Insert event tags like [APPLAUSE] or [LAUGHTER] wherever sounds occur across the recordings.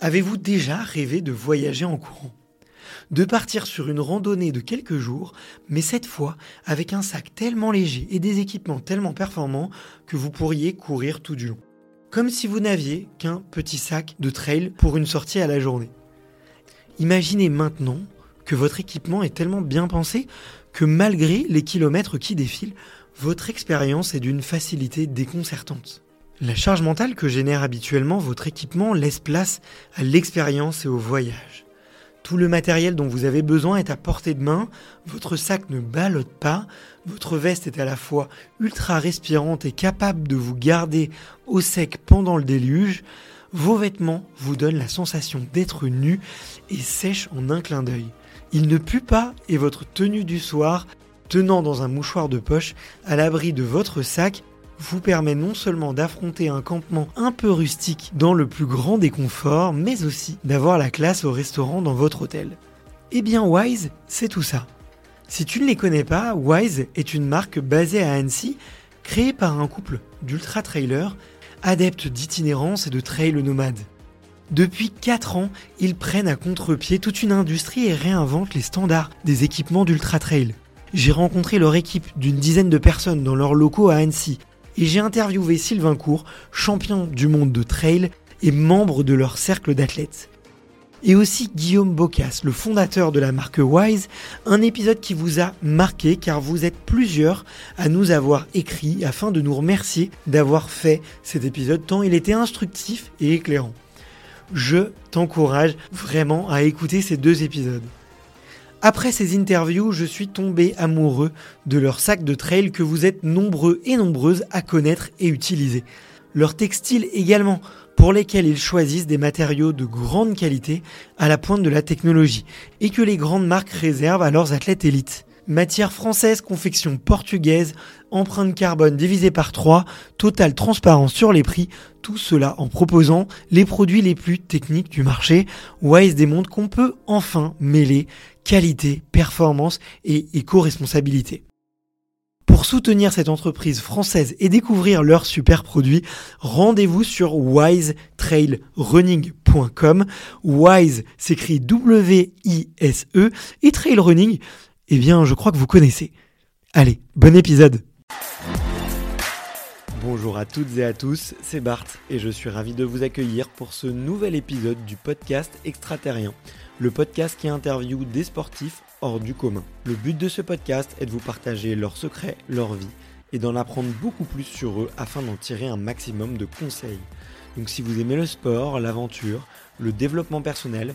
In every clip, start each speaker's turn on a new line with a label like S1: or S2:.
S1: Avez-vous déjà rêvé de voyager en courant? De partir sur une randonnée de quelques jours, mais cette fois avec un sac tellement léger et des équipements tellement performants que vous pourriez courir tout du long. Comme si vous n'aviez qu'un petit sac de trail pour une sortie à la journée. Imaginez maintenant que votre équipement est tellement bien pensé que malgré les kilomètres qui défilent, votre expérience est d'une facilité déconcertante. La charge mentale que génère habituellement votre équipement laisse place à l'expérience et au voyage. Tout le matériel dont vous avez besoin est à portée de main, votre sac ne ballotte pas, votre veste est à la fois ultra respirante et capable de vous garder au sec pendant le déluge, vos vêtements vous donnent la sensation d'être nu et sèche en un clin d'œil. Il ne pue pas et votre tenue du soir, tenant dans un mouchoir de poche à l'abri de votre sac, vous permet non seulement d'affronter un campement un peu rustique dans le plus grand des conforts, mais aussi d'avoir la classe au restaurant dans votre hôtel. Eh bien Wise, c'est tout ça. Si tu ne les connais pas, Wise est une marque basée à Annecy, créée par un couple d'ultra-trailers, adeptes d'itinérance et de trail nomades. Depuis 4 ans, ils prennent à contre-pied toute une industrie et réinventent les standards des équipements d'ultra-trail. J'ai rencontré leur équipe d'une dizaine de personnes dans leurs locaux à Annecy et j'ai interviewé Sylvain Court, champion du monde de trail et membre de leur cercle d'athlètes. Et aussi Guillaume Bocas, le fondateur de la marque Wise, un épisode qui vous a marqué car vous êtes plusieurs à nous avoir écrit afin de nous remercier d'avoir fait cet épisode tant il était instructif et éclairant. Je t'encourage vraiment à écouter ces deux épisodes. Après ces interviews, je suis tombé amoureux de leur sac de trail que vous êtes nombreux et nombreuses à connaître et utiliser. Leur textile également, pour lesquels ils choisissent des matériaux de grande qualité à la pointe de la technologie et que les grandes marques réservent à leurs athlètes élites. Matière française, confection portugaise, empreinte carbone divisée par 3, totale transparence sur les prix, tout cela en proposant les produits les plus techniques du marché. Wise démontre qu'on peut enfin mêler qualité, performance et éco-responsabilité. Pour soutenir cette entreprise française et découvrir leurs super produits, rendez-vous sur wisetrailrunning.com. Wise s'écrit W-I-S-E et trail running, eh bien, je crois que vous connaissez. Allez, bon épisode Bonjour à toutes et à tous, c'est Bart et je suis ravi de vous accueillir pour ce nouvel épisode du podcast Extraterrien, le podcast qui interviewe des sportifs hors du commun. Le but de ce podcast est de vous partager leurs secrets, leur vie et d'en apprendre beaucoup plus sur eux afin d'en tirer un maximum de conseils. Donc si vous aimez le sport, l'aventure, le développement personnel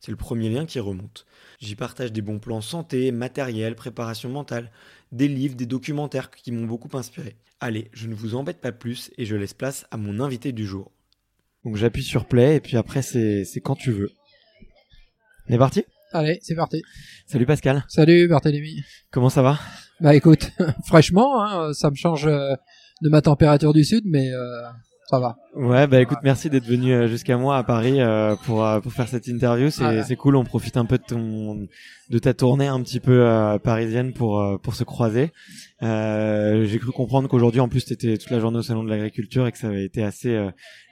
S1: C'est le premier lien qui remonte. J'y partage des bons plans santé, matériel, préparation mentale, des livres, des documentaires qui m'ont beaucoup inspiré. Allez, je ne vous embête pas plus et je laisse place à mon invité du jour. Donc j'appuie sur play et puis après c'est quand tu veux. On est parti?
S2: Allez, c'est parti.
S1: Salut Pascal.
S2: Salut Barthélémy.
S1: Comment ça va?
S2: Bah écoute, [LAUGHS] fraîchement, hein, ça me change euh, de ma température du sud, mais euh, ça va.
S1: Ouais, bah écoute, merci d'être venu euh, jusqu'à moi à Paris euh, pour euh, pour faire cette interview. C'est c'est cool. On profite un peu de ton de ta tournée un petit peu parisienne pour pour se croiser. J'ai cru comprendre qu'aujourd'hui, en plus, t'étais toute la journée au salon de l'agriculture et que ça avait été assez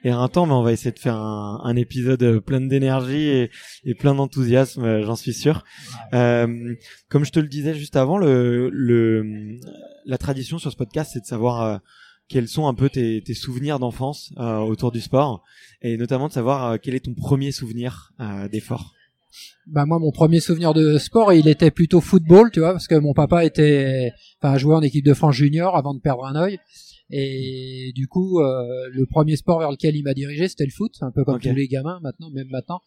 S1: éreintant. Mais on va essayer de faire un, un épisode plein d'énergie et, et plein d'enthousiasme. J'en suis sûr. comme je te le disais juste avant, le le la tradition sur ce podcast, c'est de savoir quels sont un peu tes, tes souvenirs d'enfance euh, autour du sport et notamment de savoir euh, quel est ton premier souvenir euh, d'effort.
S2: Bah moi mon premier souvenir de sport il était plutôt football tu vois parce que mon papa était enfin jouait en équipe de France junior avant de perdre un œil. Et du coup euh, le premier sport vers lequel il m'a dirigé c'était le foot un peu comme tous les gamins maintenant même maintenant.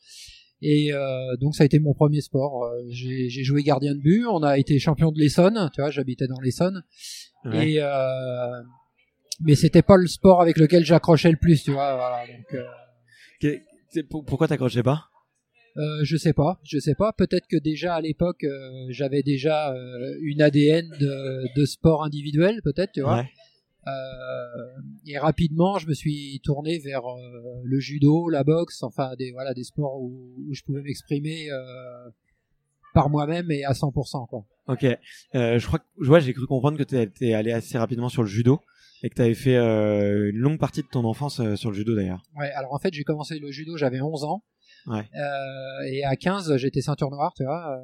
S2: Et euh, donc ça a été mon premier sport. J'ai joué gardien de but on a été champion de l'Essonne tu vois j'habitais dans l'Essonne. Ouais. et euh, mais c'était pas le sport avec lequel j'accrochais le plus, tu vois. Voilà, donc,
S1: euh... Pourquoi t'accrochais pas?
S2: Euh, je sais pas, je sais pas. Peut-être que déjà à l'époque euh, j'avais déjà euh, une ADN de, de, sport individuel, peut-être, tu vois. Ouais. Euh, et rapidement, je me suis tourné vers le judo, la boxe, enfin des voilà des sports où, où je pouvais m'exprimer par moi-même et à 100%. Quoi.
S1: Ok, je crois que vois, j'ai cru comprendre que tu étais allé assez rapidement sur le judo. Et que tu avais fait euh, une longue partie de ton enfance euh, sur le judo d'ailleurs.
S2: Ouais, alors en fait j'ai commencé le judo, j'avais 11 ans. Ouais. Euh, et à 15 j'étais ceinture noire, tu vois.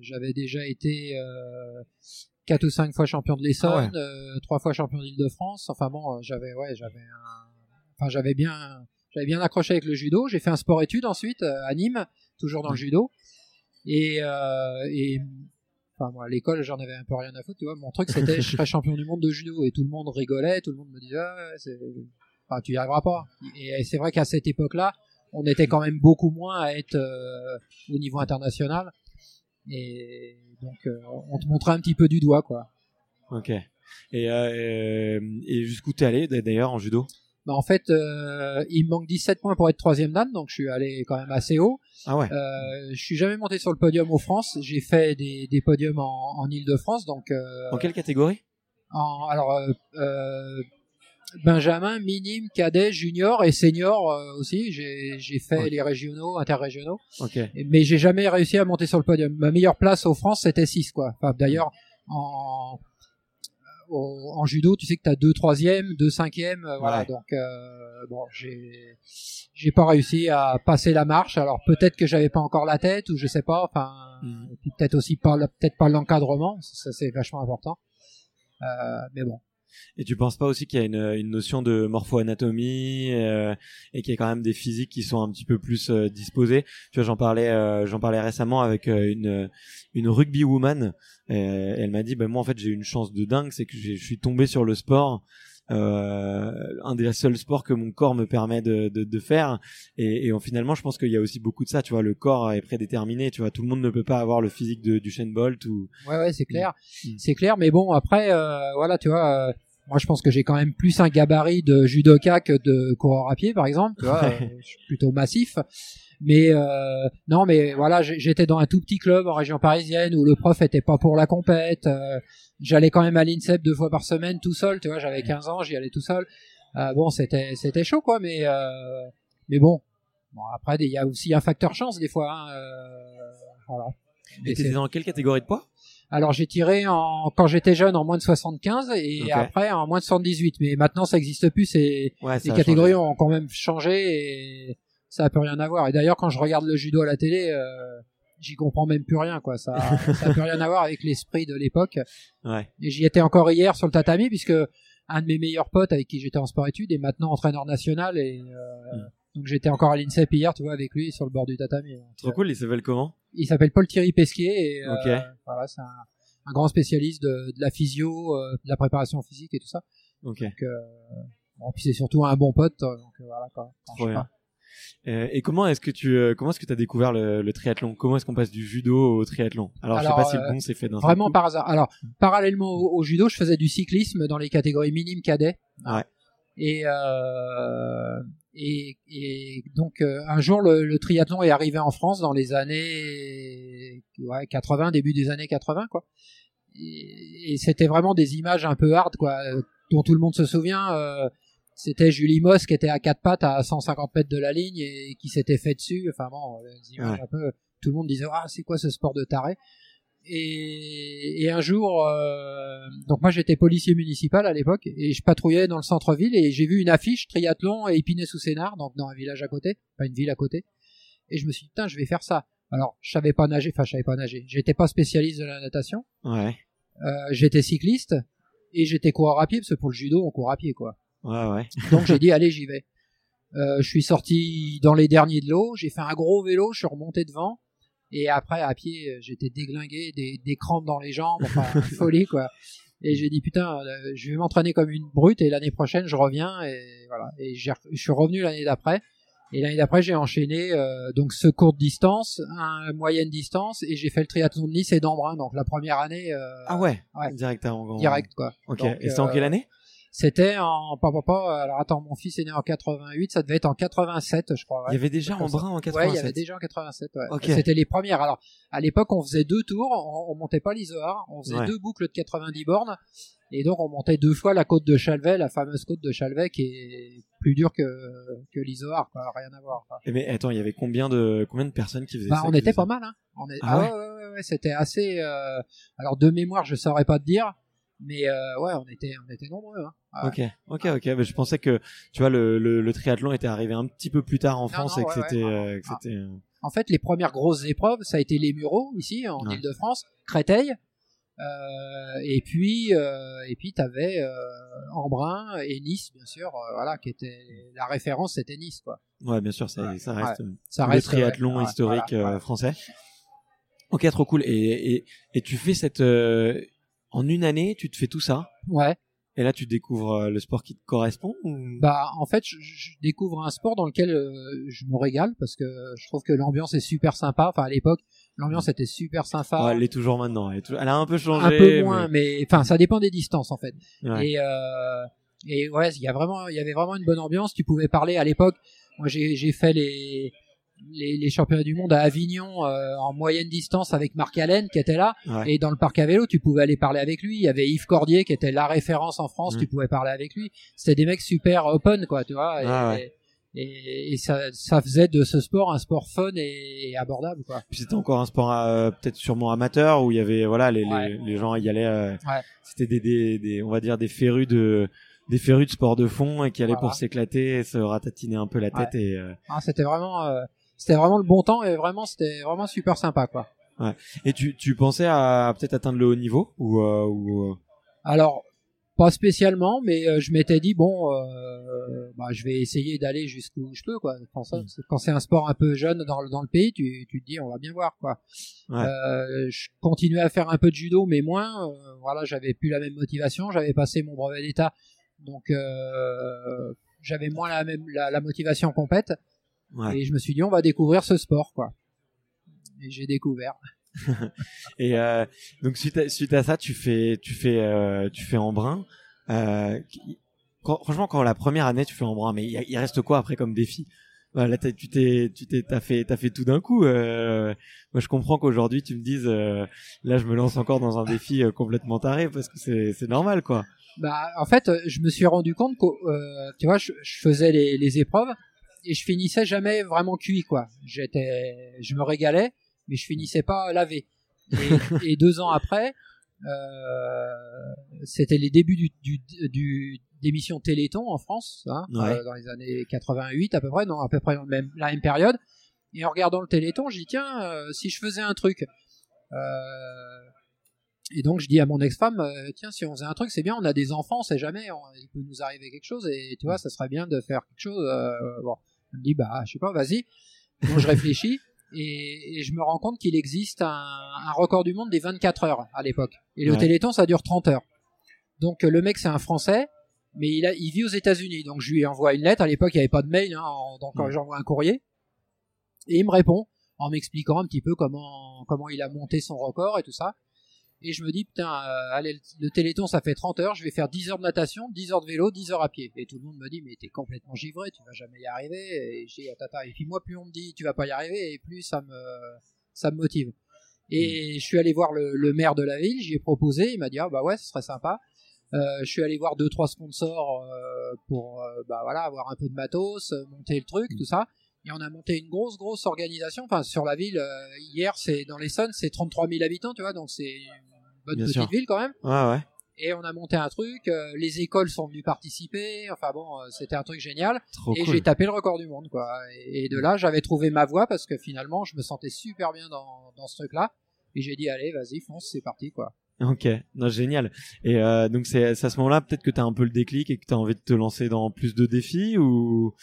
S2: J'avais déjà été euh, 4 ou 5 fois champion de l'Essonne, ah ouais. 3 fois champion d'Île-de-France. Enfin bon, j'avais ouais, j'avais un... enfin j'avais bien j'avais bien accroché avec le judo. J'ai fait un sport études ensuite à Nîmes, toujours dans le judo. Et, et Enfin, moi, à l'école, j'en avais un peu rien à foutre, tu vois. Mon truc, c'était je [LAUGHS] serais champion du monde de judo et tout le monde rigolait, tout le monde me disait, ah, enfin, tu y arriveras pas. Et, c'est vrai qu'à cette époque-là, on était quand même beaucoup moins à être euh, au niveau international. Et donc, euh, on te montrait un petit peu du doigt, quoi.
S1: Ok. Et, euh, et jusqu'où t'es allé d'ailleurs en judo?
S2: Bah en fait, euh, il me manque 17 points pour être troisième dan, donc je suis allé quand même assez haut.
S1: Ah ouais.
S2: Euh, je suis jamais monté sur le podium au France. J'ai fait des, des podiums en, en Ile-de-France, donc. Euh,
S1: en quelle catégorie?
S2: en, Alors, euh, Benjamin, minime, cadet, junior et senior aussi. J'ai fait les régionaux, interrégionaux.
S1: Ok.
S2: Mais j'ai jamais réussi à monter sur le podium. Ma meilleure place au France, c'était 6 quoi. Enfin, d'ailleurs, en en judo, tu sais que tu as deux troisièmes, deux cinquièmes, euh, voilà. Donc euh, bon, j'ai j'ai pas réussi à passer la marche. Alors peut-être que j'avais pas encore la tête ou je sais pas. Enfin, mm. peut-être aussi pas peut-être pas l'encadrement. Ça, c'est vachement important. Euh, mais bon,
S1: et tu penses pas aussi qu'il y a une, notion de morpho-anatomie euh, et qu'il y a quand même des physiques qui sont un petit peu plus euh, disposées? Tu vois, j'en parlais, euh, j'en parlais récemment avec euh, une une rugby woman. elle m'a dit, ben moi en fait j'ai une chance de dingue, c'est que je suis tombé sur le sport. Euh, un des seuls sports que mon corps me permet de, de, de faire et, et finalement je pense qu'il y a aussi beaucoup de ça tu vois le corps est prédéterminé tu vois tout le monde ne peut pas avoir le physique de, du Shane Bolt ou
S2: ouais ouais c'est clair mm. c'est clair mais bon après euh, voilà tu vois moi, je pense que j'ai quand même plus un gabarit de judoka que de coureur à pied, par exemple. Tu vois, [LAUGHS] euh, je suis plutôt massif. Mais euh, non, mais voilà, j'étais dans un tout petit club en région parisienne où le prof était pas pour la compète. Euh, J'allais quand même à l'INSEP deux fois par semaine tout seul. Tu vois, j'avais 15 ans, j'y allais tout seul. Euh, bon, c'était c'était chaud, quoi. Mais euh, mais bon, bon après, il y a aussi un facteur chance des fois. Hein, voilà.
S1: Et t'étais dans quelle catégorie de poids?
S2: Alors j'ai tiré en quand j'étais jeune en moins de 75 et après en moins de 78. Mais maintenant ça existe plus. C'est les catégories ont quand même changé et ça a plus rien à voir. Et d'ailleurs quand je regarde le judo à la télé, euh, j'y comprends même plus rien quoi. Ça ça a plus rien à voir avec l'esprit de l'époque.
S1: Ouais.
S2: Et j'y étais encore hier sur le tatami puisque un de mes meilleurs potes avec qui j'étais en sport études est maintenant entraîneur national et euh, mm. donc j'étais encore à l'INSEP hier, tu vois, avec lui sur le bord du tatami.
S1: Trop cool. Il s'appelle comment?
S2: Il s'appelle Paul Thierry Pesquier et euh, voilà, c'est un, grand spécialiste de, de la physio, euh, de la préparation physique et tout ça.
S1: Ok.
S2: Donc, euh, bon, puis c'est surtout un bon pote, donc voilà quoi.
S1: Et comment est-ce que tu comment est-ce que tu as découvert le, le triathlon? Comment est-ce qu'on passe du judo au triathlon? Alors, Alors je sais pas si le bon s'est fait d'un
S2: Vraiment par hasard. Alors parallèlement au, au, judo, je faisais du cyclisme dans les catégories minimes cadets.
S1: Ouais.
S2: Et euh, et, et donc euh, un jour le, le, triathlon est arrivé en France dans les années ouais, 80, début des années 80 quoi. Et, et c'était vraiment des images un peu hard quoi, dont tout le monde se souvient. Euh, c'était Julie Moss qui était à quatre pattes à 150 mètres de la ligne et qui s'était fait dessus. Enfin bon, un peu, tout le monde disait ah c'est quoi ce sport de taré? Et, et, un jour, euh, donc moi j'étais policier municipal à l'époque et je patrouillais dans le centre-ville et j'ai vu une affiche triathlon et Épinay sous Sénard, donc dans un village à côté, pas une ville à côté. Et je me suis dit putain je vais faire ça. Alors je savais pas nager, enfin je savais pas nager. J'étais pas spécialiste de la natation.
S1: Ouais.
S2: Euh, j'étais cycliste et j'étais coureur à pied parce que pour le judo on court à pied quoi.
S1: Ouais ouais. [LAUGHS]
S2: donc j'ai dit allez j'y vais. Euh, je suis sorti dans les derniers de l'eau, j'ai fait un gros vélo, je suis remonté devant et après, à pied, euh, j'étais déglingué, des, des, crampes dans les jambes, enfin, [LAUGHS] folie, quoi. Et j'ai dit, putain, euh, je vais m'entraîner comme une brute et l'année prochaine, je reviens et voilà. Et je suis revenu l'année d'après. Et l'année d'après, j'ai enchaîné euh, donc ce courte distance, un moyenne distance, et j'ai fait le triathlon de Nice et d'Embrun. Donc la première année. Euh,
S1: ah ouais. ouais. Directement.
S2: Direct quoi.
S1: Ok. et c'est en quelle année?
S2: C'était en papa papa. Alors attends, mon fils est né en 88, ça devait être en 87, je crois.
S1: Il y avait déjà en brun en 87.
S2: Ouais, il y avait déjà en 87. Ouais. C'était les premières. Alors à l'époque, on faisait deux tours, on, montait pas l'Isoar, on faisait deux boucles de 90 bornes, et donc on montait deux fois la côte de Chalvet, la fameuse côte de Chalvet, qui est plus dure que que l'Isoar, quoi. Rien à voir.
S1: Eh, mais attends, il y avait combien de combien de personnes qui faisaient
S2: bah,
S1: ça
S2: On était pas mal, hein. On est... ah, ouais, ouais, ouais, c'était assez. Euh... Alors de mémoire, je saurais pas te dire. Mais euh, ouais, on était, on était nombreux. Hein.
S1: Ok, ok, ok. Mais je pensais que tu vois le, le, le, triathlon était arrivé un petit peu plus tard en France et que c'était, euh, c'était. Euh,
S2: en fait, les premières grosses épreuves, ça a été les Mureaux ici en Île-de-France, Créteil, euh, et puis et puis t'avais Embrun et Nice bien sûr, voilà, qui était la référence, c'était Nice quoi.
S1: Ouais, bien sûr, ça, ça reste ça le triathlon historique français. Ok, trop cool. Et, et, et tu fais cette en une année, tu te fais tout ça.
S2: Ouais.
S1: Et là, tu découvres euh, le sport qui te correspond
S2: Bah, en fait, je, découvre un sport dans lequel euh, je me régale parce que je trouve que l'ambiance est super sympa. Enfin, à l'époque, l'ambiance était super sympa.
S1: elle est toujours maintenant. Elle, elle, a un peu changé.
S2: Un peu moins, mais enfin, ça dépend des distances en fait. Et euh, et ouais, il y a vraiment, il y avait vraiment une bonne ambiance. Tu pouvais parler à l'époque. Moi, j'ai fait les les, les, championnats du monde à Avignon euh, en moyenne distance avec Marc Allen qui était là. Et dans le parc à vélo tu pouvais aller parler avec lui. Il y avait Yves Cordier qui était la référence en France mm. tu pouvais parler avec lui. C'était des mecs super open quoi tu vois. Et, ah et, et, ça, ça, faisait de ce sport un sport fun et, abordable quoi.
S1: C'était encore un sport euh, peut-être sûrement amateur où il y avait voilà les, les, les, gens y allaient euh, c'était des, des, des, on va dire des férus de des férus de sport de fond et qui allaient pour s'éclater et se ratatiner un peu la tête et
S2: ah, c'était vraiment c'était vraiment le bon temps et vraiment c'était vraiment super sympa quoi.
S1: Ouais. Et tu, tu pensais à peut-être atteindre le haut niveau ou, euh, ou... Euh?
S2: Alors pas spécialement, mais euh, je m'étais dit bon, euh, bah, je vais essayer d'aller jusqu'où je peux quoi. Quand, mm. quand c'est un sport un peu jeune dans, dans le pays, tu, tu te dis on va bien voir quoi. Ouais. je continuais à faire un peu de judo, mais moins. voilà, j'avais plus la même motivation. J'avais passé mon brevet d'état, donc j'avais moins la même la, la motivation complète. Et je me suis dit, on va découvrir ce sport, quoi. Et j'ai découvert. [LAUGHS]
S1: et euh, donc suite à, suite à ça, tu fais, tu fais, euh, tu fais Embrun. Euh, quand, franchement, quand la première année, tu fais Embrun, mais il, reste quoi après comme défi? Là, tu t'es, tu t'es, t'as fait, t'as fait tout d'un coup. Euh, moi, je comprends qu'aujourd'hui, tu me dises, euh, là, je me lance encore dans un défi euh, complètement taré parce que c'est, c'est normal, quoi.
S2: Bah, en fait, je me suis rendu compte que, tu vois, je, je faisais les, les épreuves et je finissais jamais vraiment cuit quoi. J'étais, je me régalais, mais je finissais pas lavé. Et, et deux ans après, euh, c'était les débuts du, du, du d'émission Téléthon en France, hein, euh, dans les années 88 à peu près, non à peu près dans même, la même période. Et en regardant le Téléthon, je dis tiens, euh, si je faisais un truc. Et donc je dis à mon ex-femme, tiens, si on faisait un truc, c'est bien, on a des enfants, on sait jamais, il peut nous arriver quelque chose, et tu vois, ça serait bien de faire quelque chose. bon, je me dis, bah, je sais pas, vas-y. Donc je réfléchis [LAUGHS] et, je me rends compte qu'il existe un, record du monde des 24 heures à l'époque. Et le Téléthon, ça dure 30 heures. Donc le mec, c'est un Français, mais il, a, il vit aux États-Unis. Donc je lui envoie une lettre. À l'époque, il n'y avait pas de mail, hein, donc j'envoie un courrier. Et il me répond en m'expliquant un petit peu comment comment il a monté son record et tout ça et je me dis putain euh, allez le téléthon ça fait 30 heures je vais faire 10 heures de natation 10 heures de vélo 10 heures à pied et tout le monde me dit mais t'es complètement givré tu vas jamais y arriver et j'ai tata et puis moi plus on me dit tu vas pas y arriver et plus ça me ça me motive et mm. je suis allé voir le, maire de la ville j'y ai proposé il m'a dit ah bah ouais ce serait sympa je suis allé voir deux trois sponsors pour bah voilà avoir un peu de matos, monter le truc, mm. tout ça. Et on a monté une grosse grosse organisation. Enfin sur la ville hier c'est dans l'Essonne c'est 33 000 habitants tu vois donc c'est une bonne petite ville quand même.
S1: Ouais ouais
S2: et on a monté un truc, euh, les écoles sont venues participer, enfin bon, euh, c'était un truc génial. et j'ai tapé le record du monde, quoi. Et, de là, j'avais trouvé ma voie parce que finalement, je me sentais super bien dans, dans ce truc-là. Et j'ai dit, allez, vas-y, fonce, c'est parti, quoi.
S1: Ok, non, génial. Et euh, donc c'est à ce moment-là peut-être que tu as un peu le déclic et que tu as envie de te lancer dans plus de défis ou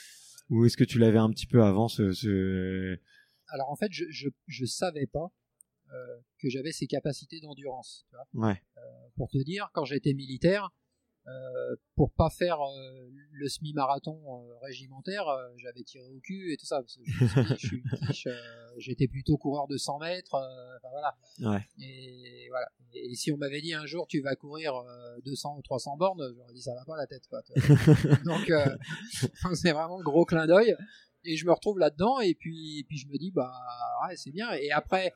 S1: ou est-ce que tu l'avais un petit peu avant ce, ce...
S2: Alors en fait, je, je je savais pas euh, que j'avais ces capacités d'endurance.
S1: Ouais.
S2: Euh, pour te dire, quand j'étais militaire, euh, pour pas faire le semi-marathon régimentaire, j'avais tiré au cul et tout ça. j'étais plutôt coureur de 100 mètres. voilà.
S1: Ouais.
S2: Et, voilà. Et, si on m'avait dit un jour tu vas courir 200 ou 300 bornes, j'aurais dit ça va pas la tête. Quoi, [LAUGHS] Donc [LAUGHS] c'est vraiment le gros clin d'œil. Et je me retrouve là-dedans et puis, et puis je me dis bah ouais c'est bien. Et après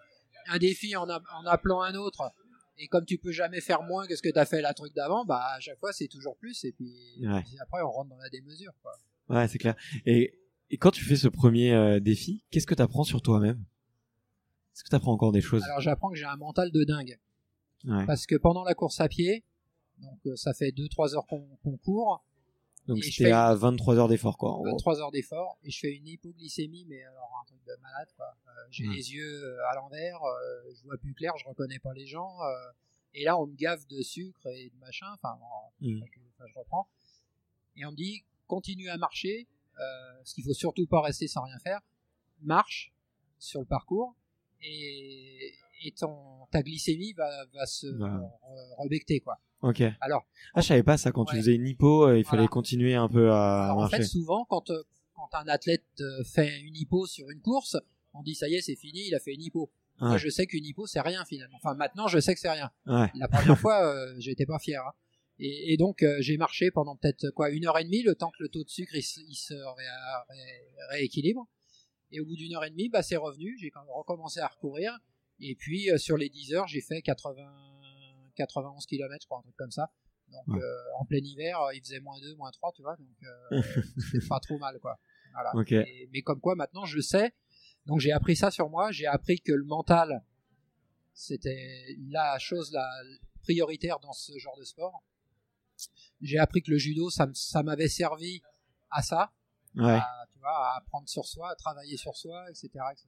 S2: un défi en, en, appelant un autre, et comme tu peux jamais faire moins que ce que tu as fait la truc d'avant, bah à chaque fois c'est toujours plus, et puis, après on rentre dans la démesure. Quoi.
S1: Ouais, c'est clair. Et, et, quand tu fais ce premier euh, défi, qu'est-ce que tu apprends sur toi-même? Est-ce que tu apprends encore des choses?
S2: Alors j'apprends que j'ai un mental de dingue. Parce que pendant la course à pied, donc euh, ça fait 2-3 heures qu'on court,
S1: donc c'était à 23 heures d'effort, quoi.
S2: 23 heures d'effort, et je fais une hypoglycémie, mais alors un truc de malade, quoi. Euh, j'ai hmm. les yeux euh, à l'envers, euh, je vois plus clair, je reconnais pas les gens, et là on me gave de sucre et de machin, enfin, hmm. je reprends, et on me dit continue à marcher, ce qu'il faut surtout pas rester sans rien faire, marche sur le parcours, et, et ton, ta glycémie va, va se rebecter, quoi.
S1: Ok.
S2: Alors.
S1: Ah, je savais pas ça. Quand tu faisais une hypo, euh, il fallait continuer un peu à
S2: marcher.
S1: En fait,
S2: souvent, quand, euh, quand un athlète euh, fait une hypo sur une course, on dit ça y est, c'est fini, il a fait une hypo. Moi, je sais qu'une hypo, c'est rien finalement. Enfin, maintenant, je sais que c'est rien.
S1: Ouais.
S2: La première [LAUGHS] fois, euh, j'étais pas fier. Hein. Et, et, donc, j'ai marché pendant peut-être quoi une heure et demie, le temps que le taux de sucre il, se rééquilibre. Et au bout d'une heure et demie, bah, c'est revenu. J'ai recommencé à recourir. Et puis, sur les 10 heures, j'ai fait 80 91 km, je crois, un truc comme ça. Donc euh, en plein hiver, euh, il faisait moins 2, moins 3, tu vois, donc euh, [LAUGHS] c'était pas trop mal, quoi. Voilà. mais comme quoi, maintenant, je sais. Donc j'ai appris ça sur moi. J'ai appris que le mental, c'était la chose la prioritaire dans ce genre de sport. J'ai appris que le judo, ça, ça m'avait servi à ça,
S1: ouais.
S2: tu vois, à apprendre sur soi, à travailler sur soi, etc., etc.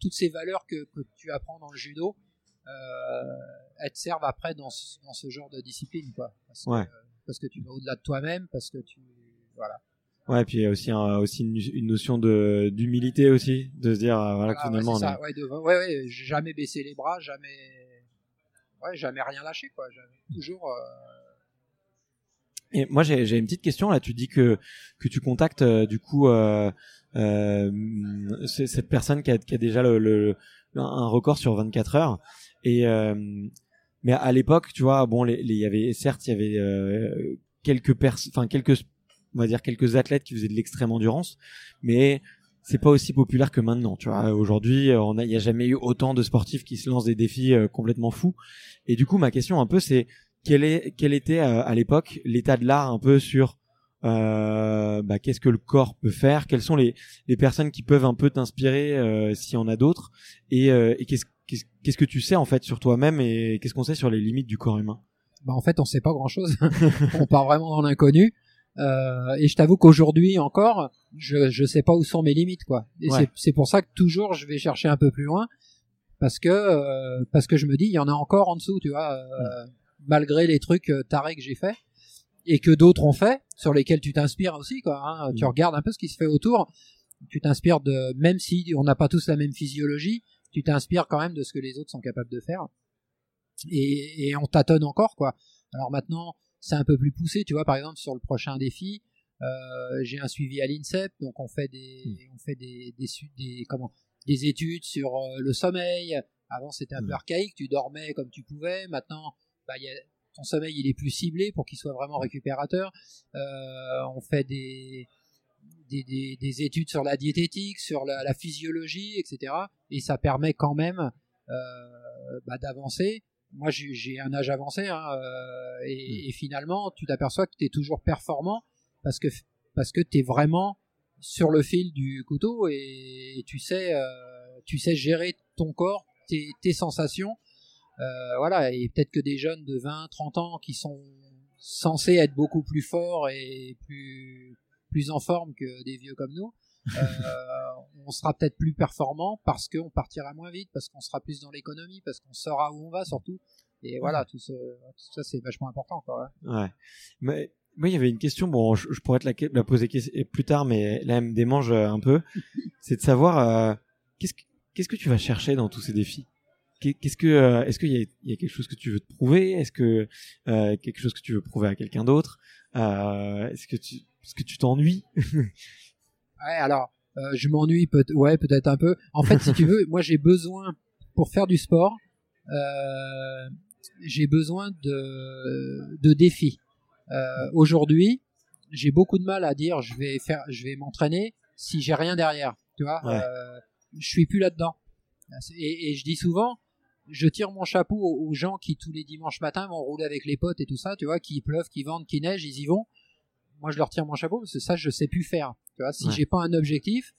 S2: Toutes ces valeurs que, que tu apprends dans le judo, euh, elles te servent après dans ce, dans ce genre de discipline, quoi. Parce, que, parce que tu vas au-delà de toi-même, parce que tu, voilà.
S1: Ouais, et puis il y a aussi, un, aussi une, notion de d'humilité aussi, de se dire euh, voilà, que finalement.
S2: Ouais, ouais, ouais, ouais, jamais baisser les bras, jamais, ouais, jamais rien lâcher, quoi. toujours. Euh...
S1: Et moi j'ai une petite question là. Tu dis que que tu contactes euh, du coup euh, euh, cette personne qui a, qui a déjà le, le, un record sur 24 heures. Et euh, mais à l'époque, tu vois, bon, il y avait certes, il y avait euh, quelques personnes, enfin quelques, on va dire quelques athlètes qui faisaient de l'extrême endurance, mais c'est pas aussi populaire que maintenant. Tu vois, aujourd'hui, on a, il y a jamais eu autant de sportifs qui se lancent des défis euh, complètement fous. Et du coup, ma question un peu, c'est quel est, quel était à l'époque l'état de l'art un peu sur euh, bah, qu'est-ce que le corps peut faire, quelles sont les, les personnes qui peuvent un peu t'inspirer euh, s'il y en a d'autres, et, euh, et qu'est-ce qu'est-ce que tu sais en fait sur toi-même et qu'est-ce qu'on sait sur les limites du corps humain?
S2: Bah en fait on sait pas grand chose [LAUGHS] on part vraiment dans l'inconnu. Euh, et je t'avoue qu'aujourd'hui encore je je sais pas où sont mes limites quoi. Et c'est pour ça que toujours je vais chercher un peu plus loin parce que euh, parce que je me dis il y en a encore en dessous tu vois euh, malgré les trucs tarés que j'ai fait et que d'autres ont fait sur lesquels tu t'inspires aussi quoi hein. tu mm. regardes un peu ce qui se fait autour tu t'inspires de même si on n'a pas tous la même physiologie tu t'inspires quand même de ce que les autres sont capables de faire. Et, et on tâtonne encore, quoi. Alors maintenant, c'est un peu plus poussé, tu vois, par exemple, sur le prochain défi, euh, j'ai un suivi à l'INSEP, donc on fait des, hmm. on fait des, des, des, comment, des études sur euh, le sommeil. Avant, c'était un peu hmm. archaïque, tu dormais comme tu pouvais. Maintenant, bah, y a, ton sommeil, il est plus ciblé pour qu'il soit vraiment récupérateur. Euh, on fait des, des, des, études sur la diététique, sur la, la, physiologie, etc. Et ça permet quand même euh, bah, d'avancer. moi j'ai un âge avancé hein, euh, et, et, finalement tu t'aperçois que tu es toujours performant parce que parce que tu es vraiment sur le fil du couteau et, tu sais euh, tu sais gérer ton corps tes, tes sensations euh, voilà et peut-être que des jeunes de 20 30 ans qui sont censés être beaucoup plus forts et plus plus en forme que des vieux comme nous euh, [LAUGHS] on sera peut-être plus performant parce qu'on partira moins vite, parce qu'on sera plus dans l'économie, parce qu'on saura où on va surtout. Et voilà, tout, ça c'est vachement important. Quoi,
S1: ouais. Mais moi, il y avait une question. Bon, je, pourrais te la, poser plus tard, mais là, elle me démange un peu. c'est de savoir euh, qu'est-ce que qu'est-ce que tu vas chercher dans tous ces défis? Qu'est-ce que euh, est-ce qu'il y, y, a quelque chose que tu veux te prouver? Est-ce que euh, quelque chose que tu veux prouver à quelqu'un d'autre? Euh, Est-ce que tu est-ce que tu t'ennuies? [LAUGHS]
S2: Ouais, alors euh, je m'ennuie peut ouais peut-être un peu. En fait, si tu veux, [LAUGHS] moi j'ai besoin pour faire du sport, j'ai besoin de de défis. Aujourd'hui, j'ai beaucoup de mal à dire je vais faire, je vais m'entraîner si j'ai rien derrière. Tu vois, je suis plus là-dedans. Et, et, je dis souvent, je tire mon chapeau aux, aux, gens qui tous les dimanches matins vont rouler avec les potes et tout ça. Tu vois, qui pleuvent, qui vendent, qui neige, ils y vont moi je leur tire mon chapeau parce que ça je sais plus faire. Tu vois, si j'ai pas un objectif,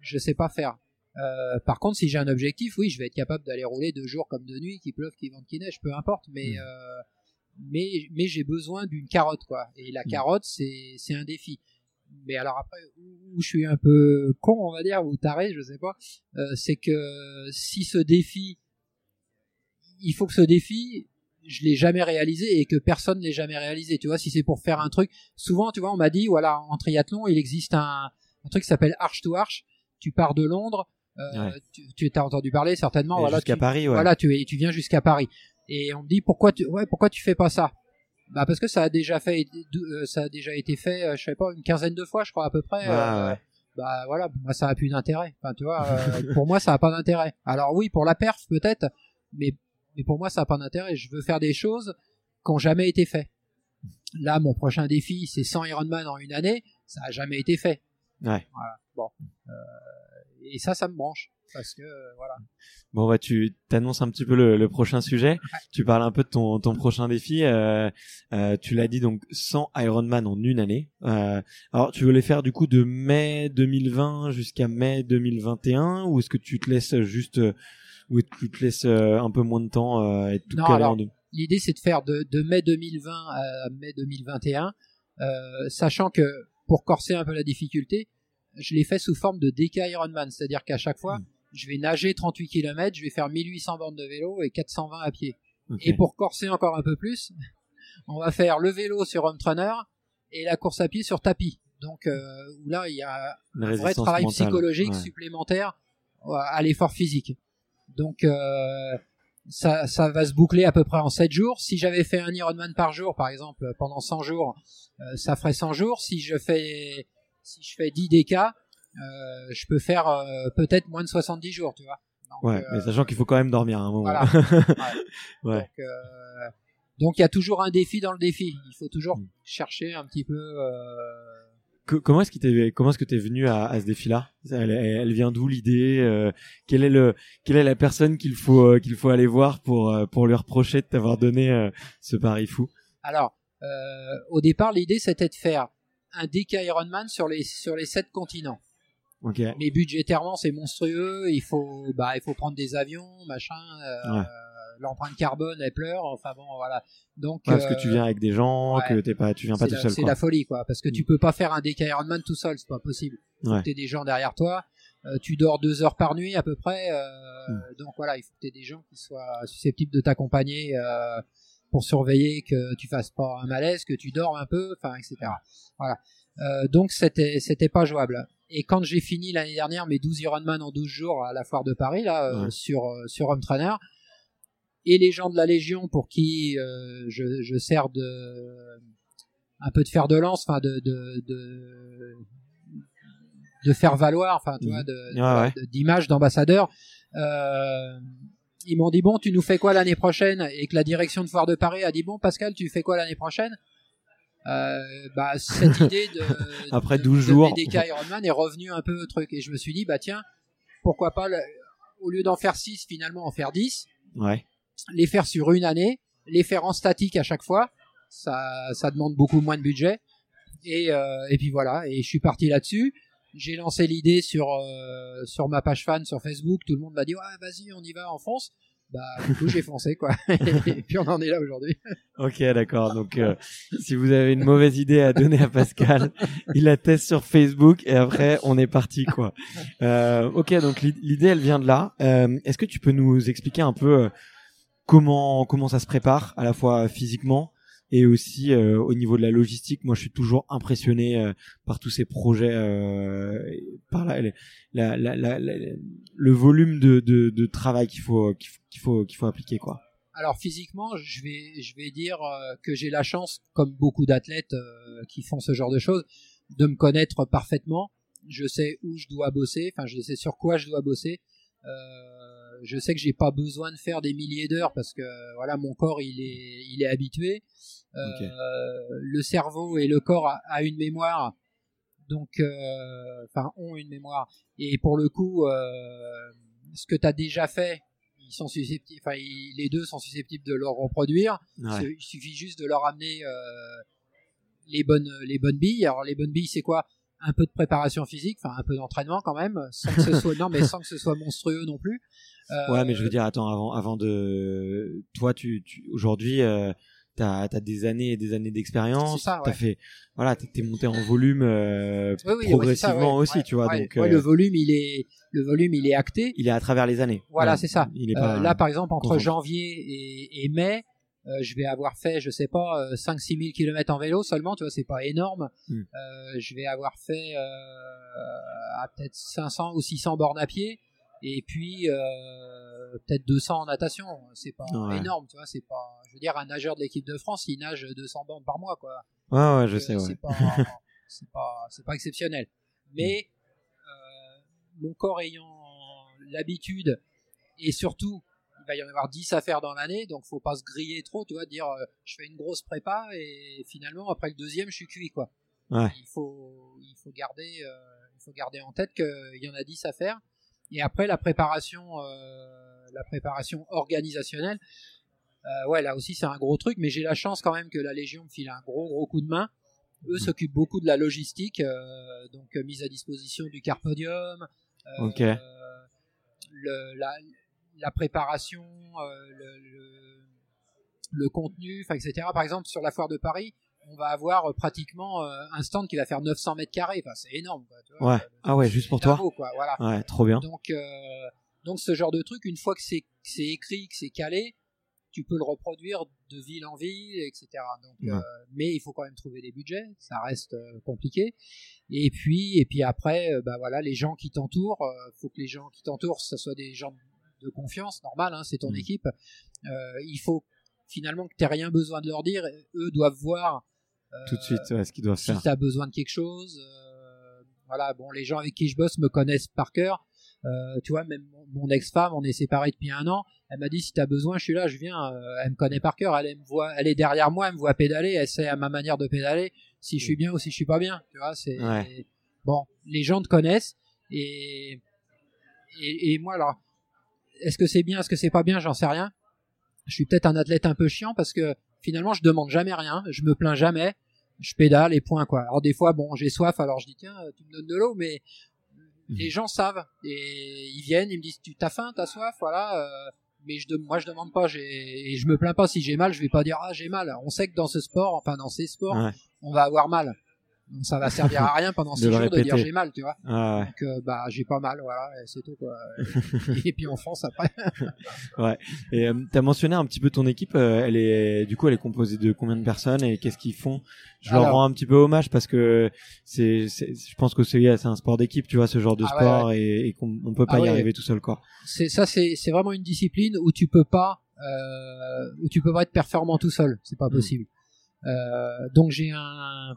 S2: je sais pas faire. Euh, par contre, si j'ai un objectif, oui, je vais être capable d'aller rouler deux jours comme de nuit, qui pleuve, qui vente, qui neige, peu importe. Mais euh, mais mais j'ai besoin d'une carotte quoi. Et la carotte c'est c'est un défi. Mais alors après où je suis un peu con on va dire ou taré, je sais pas, euh, c'est que si ce défi il faut que ce défi je l'ai jamais réalisé et que personne l'ait jamais réalisé. Tu vois, si c'est pour faire un truc, souvent, tu vois, on m'a dit, voilà, en triathlon, il existe un, un truc qui s'appelle Arch to Arch. Tu pars de Londres, euh, tu, tu as entendu parler certainement. voilà,
S1: jusqu'à Paris,
S2: ouais. Voilà, tu, tu viens jusqu'à Paris. Et on me dit pourquoi tu, ouais, pourquoi tu fais pas ça? Bah parce que ça a déjà fait, euh, ça a déjà été fait, euh, je sais pas, une quinzaine de fois, je crois à peu près.
S1: Euh,
S2: bah voilà, moi ça a plus d'intérêt. Enfin, tu vois, pour moi ça a pas d'intérêt. Alors oui, pour la perf peut-être, mais mais pour moi ça n'a pas d'intérêt. Je veux faire des choses qui n'ont jamais été faites. Là, mon prochain défi, c'est 100 Ironman en une année. Ça n'a jamais été fait.
S1: Ouais.
S2: Voilà. Bon. Euh, et ça, ça me branche. Parce que, voilà.
S1: Bon, bah, tu t'annonces un petit peu le, prochain sujet. [LAUGHS] Tu parles un peu de ton, ton prochain défi. Euh, euh, tu l'as dit, donc 100 Ironman en une année. Euh, alors, tu veux les faire du coup de mai 2020 jusqu'à mai 2021 ou est-ce que tu te laisses juste ou tu te laisses euh, un peu moins de temps euh, et tout
S2: non, L'idée c'est de faire de, de, mai 2020 à mai 2021, euh, sachant que pour corser un peu la difficulté, je l'ai fait sous forme de DK Ironman, c'est-à-dire qu'à chaque fois, hmm. je vais nager 38 km, je vais faire 1800 bornes de vélo et 420 à pied. Et pour corser encore un peu plus, [LAUGHS] on va faire le vélo sur home trainer et la course à pied sur tapis. Donc euh, là il y a un vrai travail psychologique supplémentaire à l'effort physique. Donc euh, ça, ça va se boucler à peu près en 7 jours. Si j'avais fait un Ironman par jour, par exemple, pendant 100 jours, euh, ça ferait 100 jours. Si je fais, si je fais 10 DK, euh, je peux faire euh, peut-être moins de 70 jours, tu vois.
S1: Donc, ouais, mais sachant qu'il faut quand même dormir à un moment.
S2: Voilà. [LAUGHS] ouais. Donc, donc il y a toujours un défi dans le défi. Il faut toujours mm. chercher un petit peu
S1: comment est-ce que comment est-ce que t'es venu à, à ce défi-là? Elle, elle, vient d'où l'idée euh, Quelle est le quelle est la personne qu'il faut euh, qu'il faut aller voir pour euh, pour lui reprocher de t'avoir donné ce pari fou?
S2: Alors au départ l'idée c'était de faire un DK Ironman sur les sur les sept continents.
S1: Okay.
S2: Mais budgétairement c'est monstrueux, il faut bah il faut prendre des avions machin. Ouais l'empreinte carbone elle pleure enfin bon voilà. Donc
S1: parce que tu viens avec des gens que t'es pas tu viens pas tout seul
S2: c'est la folie quoi parce que tu mm. peux pas faire un DK Ironman tout seul c'est pas possible. Ouais. t'es des gens derrière toi euh, tu dors deux heures par nuit à peu près euh, mm. donc voilà il faut que t'aies des gens qui soient susceptibles de t'accompagner euh, pour surveiller que tu fasses pas un malaise que tu dors un peu enfin etc voilà. Donc c'était c'était pas jouable. Et quand j'ai fini l'année dernière mes 12 Ironman en 12 jours à la foire de Paris là sur sur Home Trainer et les gens de la Légion pour qui euh, je, je, sers de un peu de fer de lance, enfin de, de, de, de faire valoir, enfin tu vois, de, d'image d'ambassadeur. Euh, ils m'ont dit bon, tu nous fais quoi l'année prochaine? Et que la direction de foire de Paris a dit bon, Pascal, tu fais quoi l'année prochaine? Euh, bah, cette idée de [LAUGHS]
S1: après 12 jours.
S2: BDK Ironman est revenue un peu au truc. Et je me suis dit bah tiens pourquoi pas au lieu d'en faire 6 finalement en faire 10
S1: ouais
S2: les faire sur une année, les faire en statique à chaque fois, ça, ça demande beaucoup moins de budget. Et, euh, et puis voilà, et je suis parti là-dessus. J'ai lancé l'idée sur euh, sur ma page fan sur Facebook. Tout le monde m'a dit ouais vas-y on y va en France. Bah du coup j'ai foncé quoi. [LAUGHS] et puis on en est là aujourd'hui.
S1: ok d'accord. Donc euh, si vous avez une mauvaise idée à donner à Pascal, il la teste sur Facebook et après on est parti quoi. Euh, ok donc l'idée elle vient de là. Euh, est-ce que tu peux nous expliquer un peu euh, comment comment ça se prépare à la fois physiquement et aussi euh, au niveau de la logistique. Moi je suis toujours impressionné euh, par tous ces projets euh, par la, la, la, le volume de, de, de travail qu'il faut qu'il faut qu'il faut appliquer quoi.
S2: Alors physiquement je vais je vais dire que j'ai la chance comme beaucoup d'athlètes qui font ce genre de choses de me connaître parfaitement. Je sais où je dois bosser enfin je sais sur quoi je dois bosser je sais que j'ai pas besoin de faire des milliers d'heures parce que voilà mon corps il est il est habitué euh, le cerveau et le corps a, une mémoire, donc euh, enfin ont une mémoire. Et pour le coup, euh, ce que tu as déjà fait, ils sont susceptibles, enfin les deux sont susceptibles de le reproduire. Il suffit juste de leur amener les bonnes les bonnes billes. Alors les bonnes billes, c'est quoi? Un peu de préparation physique, enfin un peu d'entraînement quand même, sans que ce soit non mais sans que ce soit monstrueux non plus.
S1: ouais, mais je veux dire, attends, avant avant de toi, tu, tu aujourd'hui, t'as as des années et des années d'expérience t'as fait voilà t'es monté en volume euh, progressivement aussi tu vois donc
S2: le volume il est le volume il est acté.
S1: Il est à travers les années.
S2: Voilà c'est ça. Il est pas euh, là par exemple entre janvier et, et mai euh, je vais avoir fait je sais pas 5 6 000 km en vélo seulement tu vois c'est pas énorme. Hmm. je vais avoir fait à peut-être 500 ou 600 bornes à pied. Et puis euh, peut-être 200 en natation. C'est pas énorme tu vois c'est pas je veux dire un nageur de l'équipe de France il nage 200 bornes par mois quoi.
S1: Ouais ouais je sais ouais.
S2: c'est pas [LAUGHS] c'est pas c'est pas exceptionnel. Mais euh, mon corps ayant l'habitude et surtout il va y en avoir 10 à faire dans l'année donc faut pas se griller trop tu vois dire euh, je fais une grosse prépa et finalement après le deuxième je suis cuit quoi
S1: ouais.
S2: il faut il faut garder il faut garder en tête qu'il y en a 10 à faire et après la préparation, euh, la préparation organisationnelle, euh, ouais là aussi c'est un gros truc, mais j'ai la chance quand même que la Légion me file un gros gros coup de main. Eux mmh. s'occupent beaucoup de la logistique, euh, donc mise à disposition du carpodium, le, la, la, préparation, le, le, le, contenu, etc. Par exemple sur la foire de Paris, on va avoir euh, pratiquement euh, un stand qui va faire 900 mètres carrés. Enfin, c'est énorme.
S1: Quoi, ouais. ah ouais, juste pour toi.
S2: quoi, voilà.
S1: Ouais, trop bien.
S2: Donc, euh, donc ce genre de truc, une fois que c'est écrit, que c'est calé, tu peux le reproduire de ville en ville, etc. Donc, mais il faut quand même trouver des budgets. Ça reste compliqué. Et puis, et puis après, bah voilà, les gens qui t'entourent. faut que les gens qui t'entourent, ce soit des gens de confiance, normal. Hein, c'est ton mm. équipe. il faut finalement que tu rien besoin de leur dire. Eux doivent voir
S1: tout de suite ce qu'ils doivent faire.
S2: Si tu as besoin de quelque chose, euh, voilà, bon, les gens avec qui je bosse me connaissent par cœur. Euh, tu vois, même mon, ex-femme, on est séparés depuis un an. Elle m'a dit si t'as besoin, je suis là, je viens. Euh, elle me connaît par cœur. Elle, me voit, elle est derrière moi, elle me voit pédaler. Elle sait à ma manière de pédaler si je suis bien ou si je suis pas bien. Tu vois, c'est bon. Les gens te connaissent et, et, et moi alors, est-ce que c'est bien, est-ce que c'est pas bien, j'en sais rien. Je suis peut-être un athlète un peu chiant parce que finalement je demande jamais rien, je me plains jamais je pédale et point quoi. Alors des fois bon j'ai soif alors je dis tiens tu me donnes de l'eau mais mhm. les gens savent et ils viennent ils me disent tu t'as faim t'as soif voilà euh, mais je moi je demande pas j'ai et je me plains pas si j'ai mal je vais pas dire ah j'ai mal on sait que dans ce sport enfin dans ces sports on va avoir mal ça va servir à rien pendant [LAUGHS] six jours de dire j'ai mal, tu vois.
S1: Ah
S2: Donc euh, bah j'ai pas mal, voilà, c'est tout quoi. [LAUGHS] et puis en France après. [LAUGHS]
S1: ouais. Et euh, t'as mentionné un petit peu ton équipe. Euh, elle est du coup elle est composée de combien de personnes et qu'est-ce qu'ils font? Je leur rends un petit peu hommage parce que c'est, je pense que c'est un sport d'équipe, tu vois, ce genre de ah sport et, qu'on on peut pas ah y arriver tout seul quoi.
S2: C'est ça, c'est c'est vraiment une discipline où tu peux pas où tu peux pas être performant tout seul, c'est pas hmm. possible. Donc j'ai un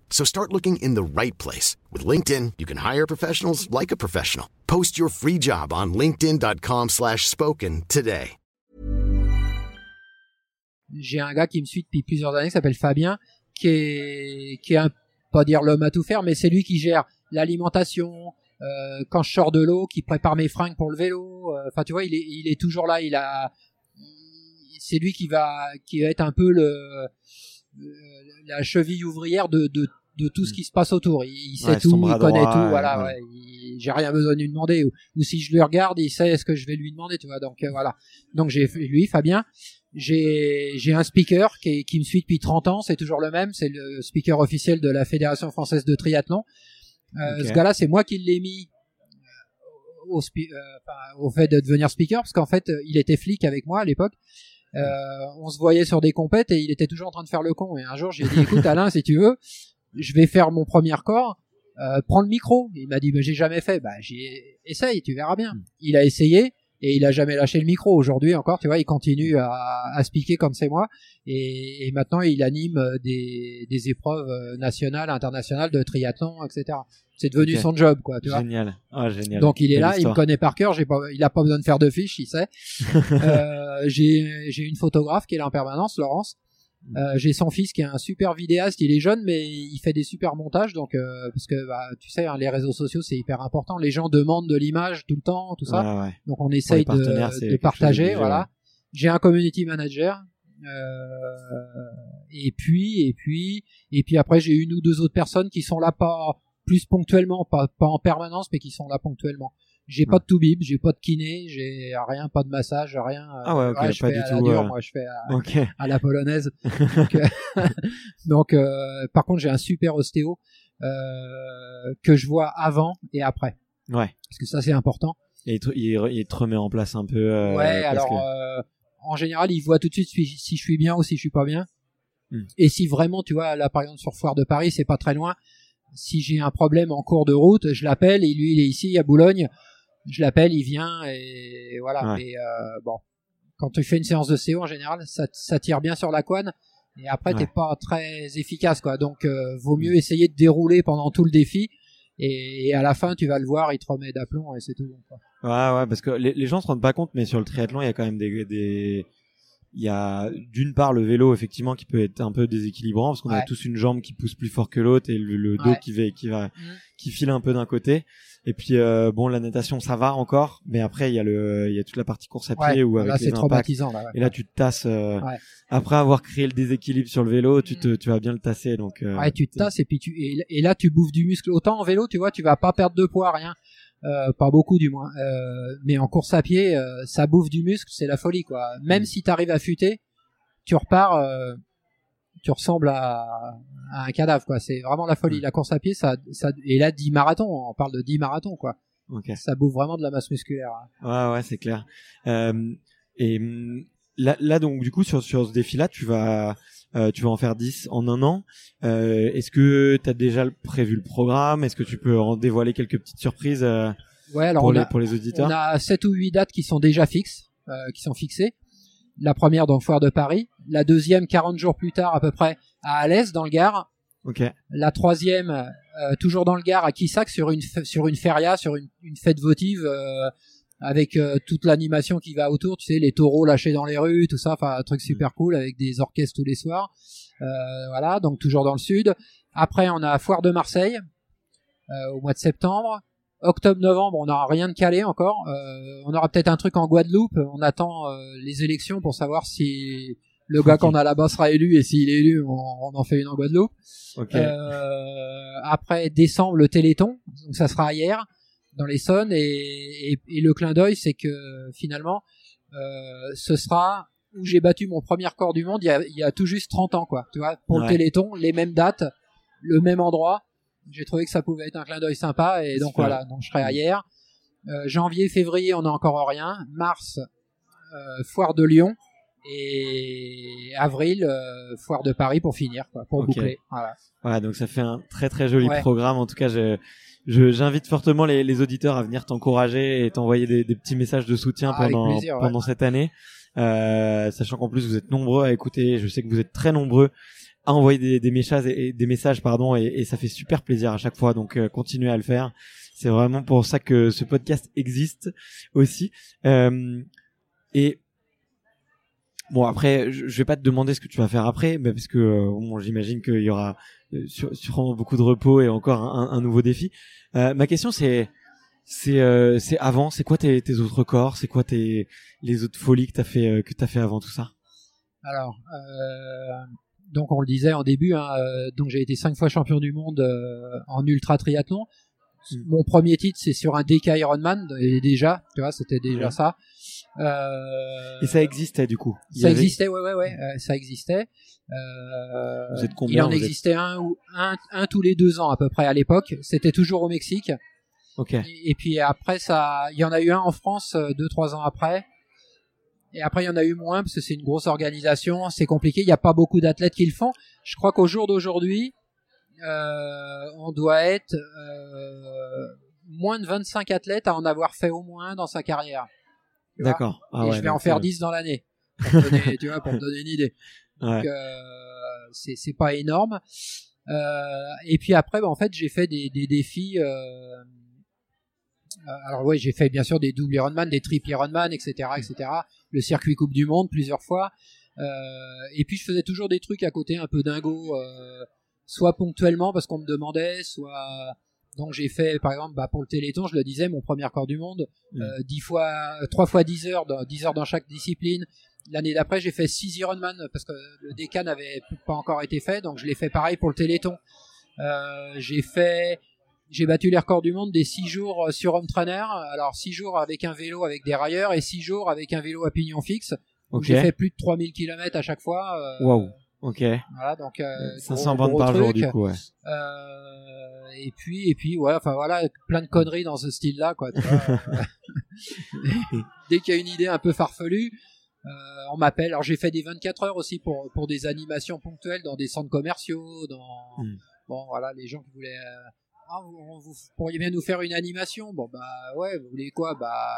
S3: So start looking in the right place. With LinkedIn, you can hire professionals like a professional. Post your free job on linkedin.com slash spoken today.
S2: J'ai un gars qui me suit depuis plusieurs années qui s'appelle Fabien, qui est, qui est un, pas dire l'homme à tout faire, mais c'est lui qui gère l'alimentation, euh, quand je sors de l'eau, qui prépare mes fringues pour le vélo. Euh, enfin, tu vois, il est, il est toujours là. Il a, c'est lui qui va, qui va être un peu le, la cheville ouvrière de, de, de tout ce mm. qui se passe autour. Il, sait tout, il connaît tout. Voilà, ouais. j'ai rien besoin de lui demander. Ou, si je le regarde, il sait ce que je vais lui demander. Tu vois. Donc euh, voilà. Donc j'ai lui, Fabien. J'ai j'ai un speaker qui, qui me suit depuis 30 ans. C'est toujours le même. C'est le speaker officiel de la Fédération française de triathlon. Euh, Ce gars-là, c'est moi qui l'ai mis euh, au, euh, au fait de devenir speaker parce qu'en fait, il était flic avec moi à l'époque. Euh, on se voyait sur des compètes et il était toujours en train de faire le con. Et un jour, j'ai dit, écoute [LAUGHS] Alain, si tu veux, je vais faire mon premier corps. Euh, prends le micro. Il m'a dit, mais j'ai jamais fait. Bah, j'ai essaye, tu verras bien. Hmm. Il a essayé et il a jamais lâché le micro. Aujourd'hui encore, tu vois, il continue à, à speaker comme c'est moi. Et, et, maintenant, il anime euh, des, des épreuves euh, nationales, internationales de triathlon, etc. C'est devenu son job, quoi, tu vois.
S1: Génial. Ah, génial.
S2: Donc il est là, il me connaît par cœur. J'ai pas, il a pas besoin de faire de fiches, il sait. [LAUGHS] euh, j'ai, j'ai une photographe qui est là en permanence, Laurence. Euh, j'ai son fils qui est un super vidéaste, il est jeune mais il fait des super montages donc euh, parce que bah, tu sais hein, les réseaux sociaux c'est hyper important, les gens demandent de l'image tout le temps, tout ça. Ouais, Donc on essaye de, de, partager, voilà. J'ai un community manager euh, et puis et puis et puis après j'ai une ou deux autres personnes qui sont là pas plus ponctuellement, pas pas en permanence mais qui sont là ponctuellement. J'ai pas de tout bib, j'ai pas de kiné, j'ai rien, pas de massage, rien.
S1: Euh, ah ouais, ok,
S2: ouais, je pas fais
S1: du
S2: à
S1: tout.
S2: La dure, Moi, je fais à, à la polonaise. [LAUGHS] donc, euh, [LAUGHS] donc euh, par contre, j'ai un super ostéo euh, que je vois avant et après.
S1: Ouais.
S2: Parce que ça, c'est important.
S1: Et il, il, te remet en place un peu.
S2: ouais, alors que... en général, il voit tout de suite si, si, je suis bien ou si je suis pas bien. Hmm. Et si vraiment, tu vois, là par exemple sur Foire de Paris, c'est pas très loin. Si j'ai un problème en cours de route, je l'appelle et lui il est ici à Boulogne je l'appelle, il vient et voilà. Et euh, bon, quand tu fais une séance de CO en général, ça, ça tire bien sur la couenne et après t'es pas très efficace quoi. Donc euh, vaut mieux essayer de dérouler pendant tout le défi et, à la fin tu vas le voir, il te remet d'aplomb et c'est tout bon. Quoi.
S1: Ouais ouais parce que les, les, gens se rendent pas compte mais sur le triathlon il y a quand même des, des il y a d'une part le vélo effectivement qui peut être un peu déséquilibrant parce qu'on a tous une jambe qui pousse plus fort que l'autre et le, dos qui va qui va mmh. qui file un peu d'un côté. Et puis euh, bon la natation ça va encore mais après il y a le il y a toute la partie course à pied où avec
S2: là, les impacts. là,
S1: et là tu te tasses euh, après avoir créé le déséquilibre sur le vélo tu te mmh. tu vas bien le tasser donc
S2: euh, ouais tu te tasses et puis tu et, là tu bouffes du muscle. Autant en vélo tu vois tu vas pas perdre de poids rien euh, pas beaucoup du moins. Euh, mais en course à pied, euh, ça bouffe du muscle, c'est la folie quoi. Même mm. si t'arrives à futer, tu repars, tu ressembles à, à, un cadavre quoi. C'est vraiment la folie. Mm. La course à pied, ça, ça et là 10 marathons, on parle de 10 marathons quoi. Ça bouffe vraiment de la masse musculaire.
S1: Hein. Ouais ouais c'est clair. et mm, là, là donc du coup sur sur ce défi là, tu vas euh, tu vas en faire 10 en un an. Euh, Est-ce que tu as déjà prévu le programme? Est-ce que tu peux en dévoiler quelques petites surprises euh,
S2: ouais, alors
S1: pour,
S2: les,
S1: pour les auditeurs?
S2: On a 7 ou 8 dates qui sont déjà fixes, euh, qui sont fixées. La première dans Foire de Paris, la deuxième 40 jours plus tard à peu près à Alès dans le Gard.
S1: Okay.
S2: La troisième euh, toujours dans le Gard à Quissac sur une sur une feria, sur une, une fête votive euh, avec euh, toute l'animation qui va autour, tu sais, les taureaux lâchés dans les rues, tout ça, enfin un truc super mm. cool avec des orchestres tous les soirs. Euh, voilà, donc toujours dans le sud. Après, on a Foire de Marseille euh, au mois de septembre. Octobre-novembre, on n'aura rien de calé encore. Euh, on aura peut-être un truc en Guadeloupe. On attend les élections pour savoir si le gars qu'on a là-bas sera élu et s'il est élu, on, on, en fait une en Guadeloupe.
S1: Okay.
S2: après décembre, le Téléthon, donc ça sera hier dans l'Essonne et, et, et, le clin d'œil c'est que finalement euh, ce sera où j'ai battu mon premier corps du monde il y, a, il y a tout juste 30 ans quoi. Tu vois pour le Téléthon les mêmes dates le même endroit. J'ai trouvé que ça pouvait être un clin d'œil sympa et donc voilà donc je serai hier. Euh, janvier février on n'a encore rien. Mars euh, foire de Lyon et avril euh, foire de Paris pour finir quoi pour boucler. Voilà.
S1: Voilà donc ça fait un très très joli programme. En tout cas je j'invite fortement les, les, auditeurs à venir t'encourager et t'envoyer des, des, petits messages de soutien ah, pendant pendant cette année, euh, sachant qu'en plus vous êtes nombreux à écouter. Je sais que vous êtes très nombreux à envoyer des, des messages et des messages pardon et, et, ça fait super plaisir à chaque fois. Donc euh, continuez à le faire. C'est vraiment pour ça que ce podcast existe aussi. Euh, et bon après je, vais pas te demander ce que tu vas faire après mais parce que euh, bon, j'imagine qu'il y aura euh, sûrement beaucoup de repos et encore un, un nouveau défi ma question c'est c'est c'est avant c'est quoi tes, tes autres corps? C'est quoi tes les autres folies que t'as fait que t'as fait avant tout ça?
S2: Alors donc on le disait en début, hein, euh, donc j'ai été cinq fois champion du monde euh, en ultra triathlon. Mm. Mon premier titre c'est sur un DK Ironman et déjà, tu vois, c'était déjà ça.
S1: Euh, et ça existait du coup.
S2: ça existait, ouais, ouais, ouais, ça existait. vous êtes combien, il en existait un ou un, un tous les deux ans à peu près à l'époque. C'était toujours au Mexique.
S1: Ok.
S2: Et, et, puis après ça, il y en a eu un en France deux trois ans après. Et après, il y en a eu moins parce que c'est une grosse organisation, c'est compliqué. Il n'y a pas beaucoup d'athlètes qui le font. Je crois qu'au jour d'aujourd'hui, euh, on doit être euh, moins de 25 athlètes à en avoir fait au moins dans sa carrière.
S1: D'accord.
S2: Ah et je vais en faire 10 dans l'année. [LAUGHS] tu vois, pour me donner une idée. Donc, euh, c'est pas énorme. Euh, et puis après, bah, en fait, j'ai fait des, des défis. Euh, euh, alors oui, j'ai fait bien sûr des doubles Ironman, des triples Ironman, etc., etc. Le circuit Coupe du Monde plusieurs fois. Euh, et puis je faisais toujours des trucs à côté un peu dingo, euh, soit ponctuellement parce qu'on me demandait, soit donc j'ai fait par exemple bah, pour le Téléthon, je le disais, mon premier corps du monde, mmh. euh, 10 fois, 3 fois 10 heures, 10 heures dans chaque discipline. L'année d'après, j'ai fait 6 Ironman parce que le DK n'avait pas encore été fait, donc je l'ai fait pareil pour le Téléthon. Euh, j'ai fait j'ai battu les records du monde des 6 jours euh, sur home trainer. Alors 6 jours avec un vélo avec des railleurs et 6 jours avec un vélo à pignon fixe. J'ai fait plus de 3000 km à chaque fois.
S1: Euh, Waouh. Ok.
S2: Voilà donc
S1: euh, 500 bandes par jour du coup. Ouais.
S2: Euh, et puis et puis ouais enfin voilà plein de conneries dans ce style là quoi. [LAUGHS] Dès qu'il y a une idée un peu farfelue, euh, on m'appelle. Alors j'ai fait des 24 heures aussi pour pour des animations ponctuelles dans des centres commerciaux, dans hmm. bon voilà les gens qui voulaient euh, ah, vous, pourriez bien nous faire une animation. Bon bah ouais, vous voulez quoi? Bah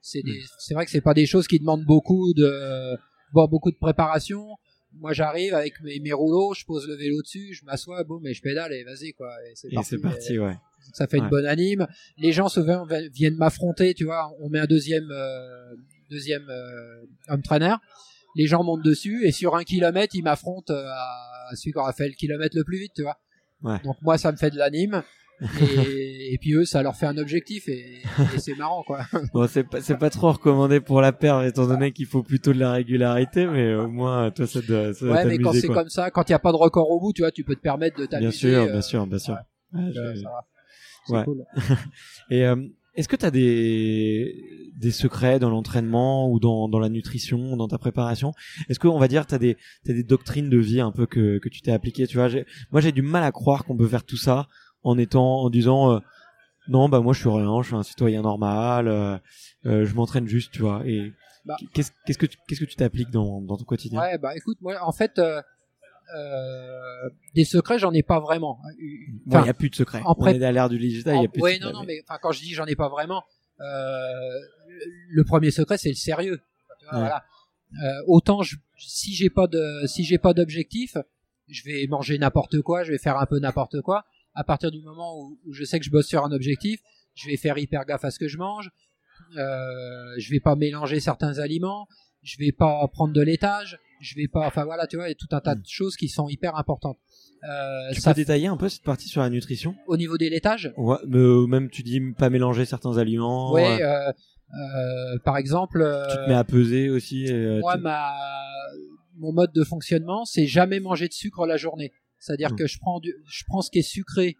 S2: c'est des, c'est vrai que c'est pas des choses qui demandent beaucoup de, bon, beaucoup de préparation. Moi j'arrive avec mes, mes, rouleaux, je pose le vélo dessus, je m'assois, bon mais je pédale et vas-y quoi.
S1: Et c'est parti, parti ouais.
S2: Ça fait une bonne anime. Les gens souvent viennent m'affronter, tu vois. On met un deuxième, euh, deuxième euh, homme trainer. Les gens montent dessus et sur un kilomètre, ils m'affrontent euh, à celui qui aura fait le kilomètre le plus vite, tu vois. Donc moi, ça me fait de l'anime. Et, et, puis eux, ça leur fait un objectif et, et c'est marrant quoi. [LAUGHS]
S1: Bon, c'est pas, c'est pas trop recommandé pour la paire étant donné qu'il faut plutôt de la régularité, mais au moins toi ça doit. Ça
S2: ouais, mais quand c'est comme ça, quand il y a pas de record au bout, tu vois, tu peux te permettre de t'amuser.
S1: Bien sûr, bien sûr, bien sûr. Ouais, ouais, Cool. [LAUGHS] et euh, est-ce que tu as des, des secrets dans l'entraînement ou dans, dans la nutrition, dans ta préparation? Est-ce qu'on va dire tu as des, as des doctrines de vie un peu que, que tu t'es appliqué tu vois? Moi j'ai du mal à croire qu'on peut faire tout ça en étant en disant euh, non bah moi je suis rien, je suis un citoyen normal, euh, euh, je m'entraîne juste, tu vois. Et bah. qu'est-ce que qu'est-ce que tu t'appliques dans, dans ton quotidien?
S2: Ouais bah écoute moi en fait euh, des secrets, j'en ai pas vraiment.
S1: Il n'y a plus de secrets. En On est à l'ère du digital, il n'y a plus
S2: ouais, non, non, mais quand je dis j'en ai pas vraiment, euh, le premier secret, c'est le sérieux. Voilà. Euh, autant je, si j'ai pas de si j'ai pas d'objectif, je vais manger n'importe quoi, je vais faire un peu n'importe quoi. À partir du moment où, où, je sais que je bosse sur un objectif, je vais faire hyper gaffe à ce que je mange. Euh, je vais pas mélanger certains aliments. Je vais pas prendre de laitage je vais pas enfin voilà tu vois il y a tout un tas de hmm. choses qui sont hyper importantes
S1: euh, tu ça peux détailler un peu cette partie sur la nutrition?
S2: Au niveau des laitages?
S1: Ouais mais même tu dis pas mélanger certains aliments
S2: ouais euh, euh, par exemple
S1: tu te mets à peser aussi
S2: moi ma mon mode de fonctionnement c'est jamais manger de sucre la journée c'est à dire hmm. que je prends du, je prends ce qui est sucré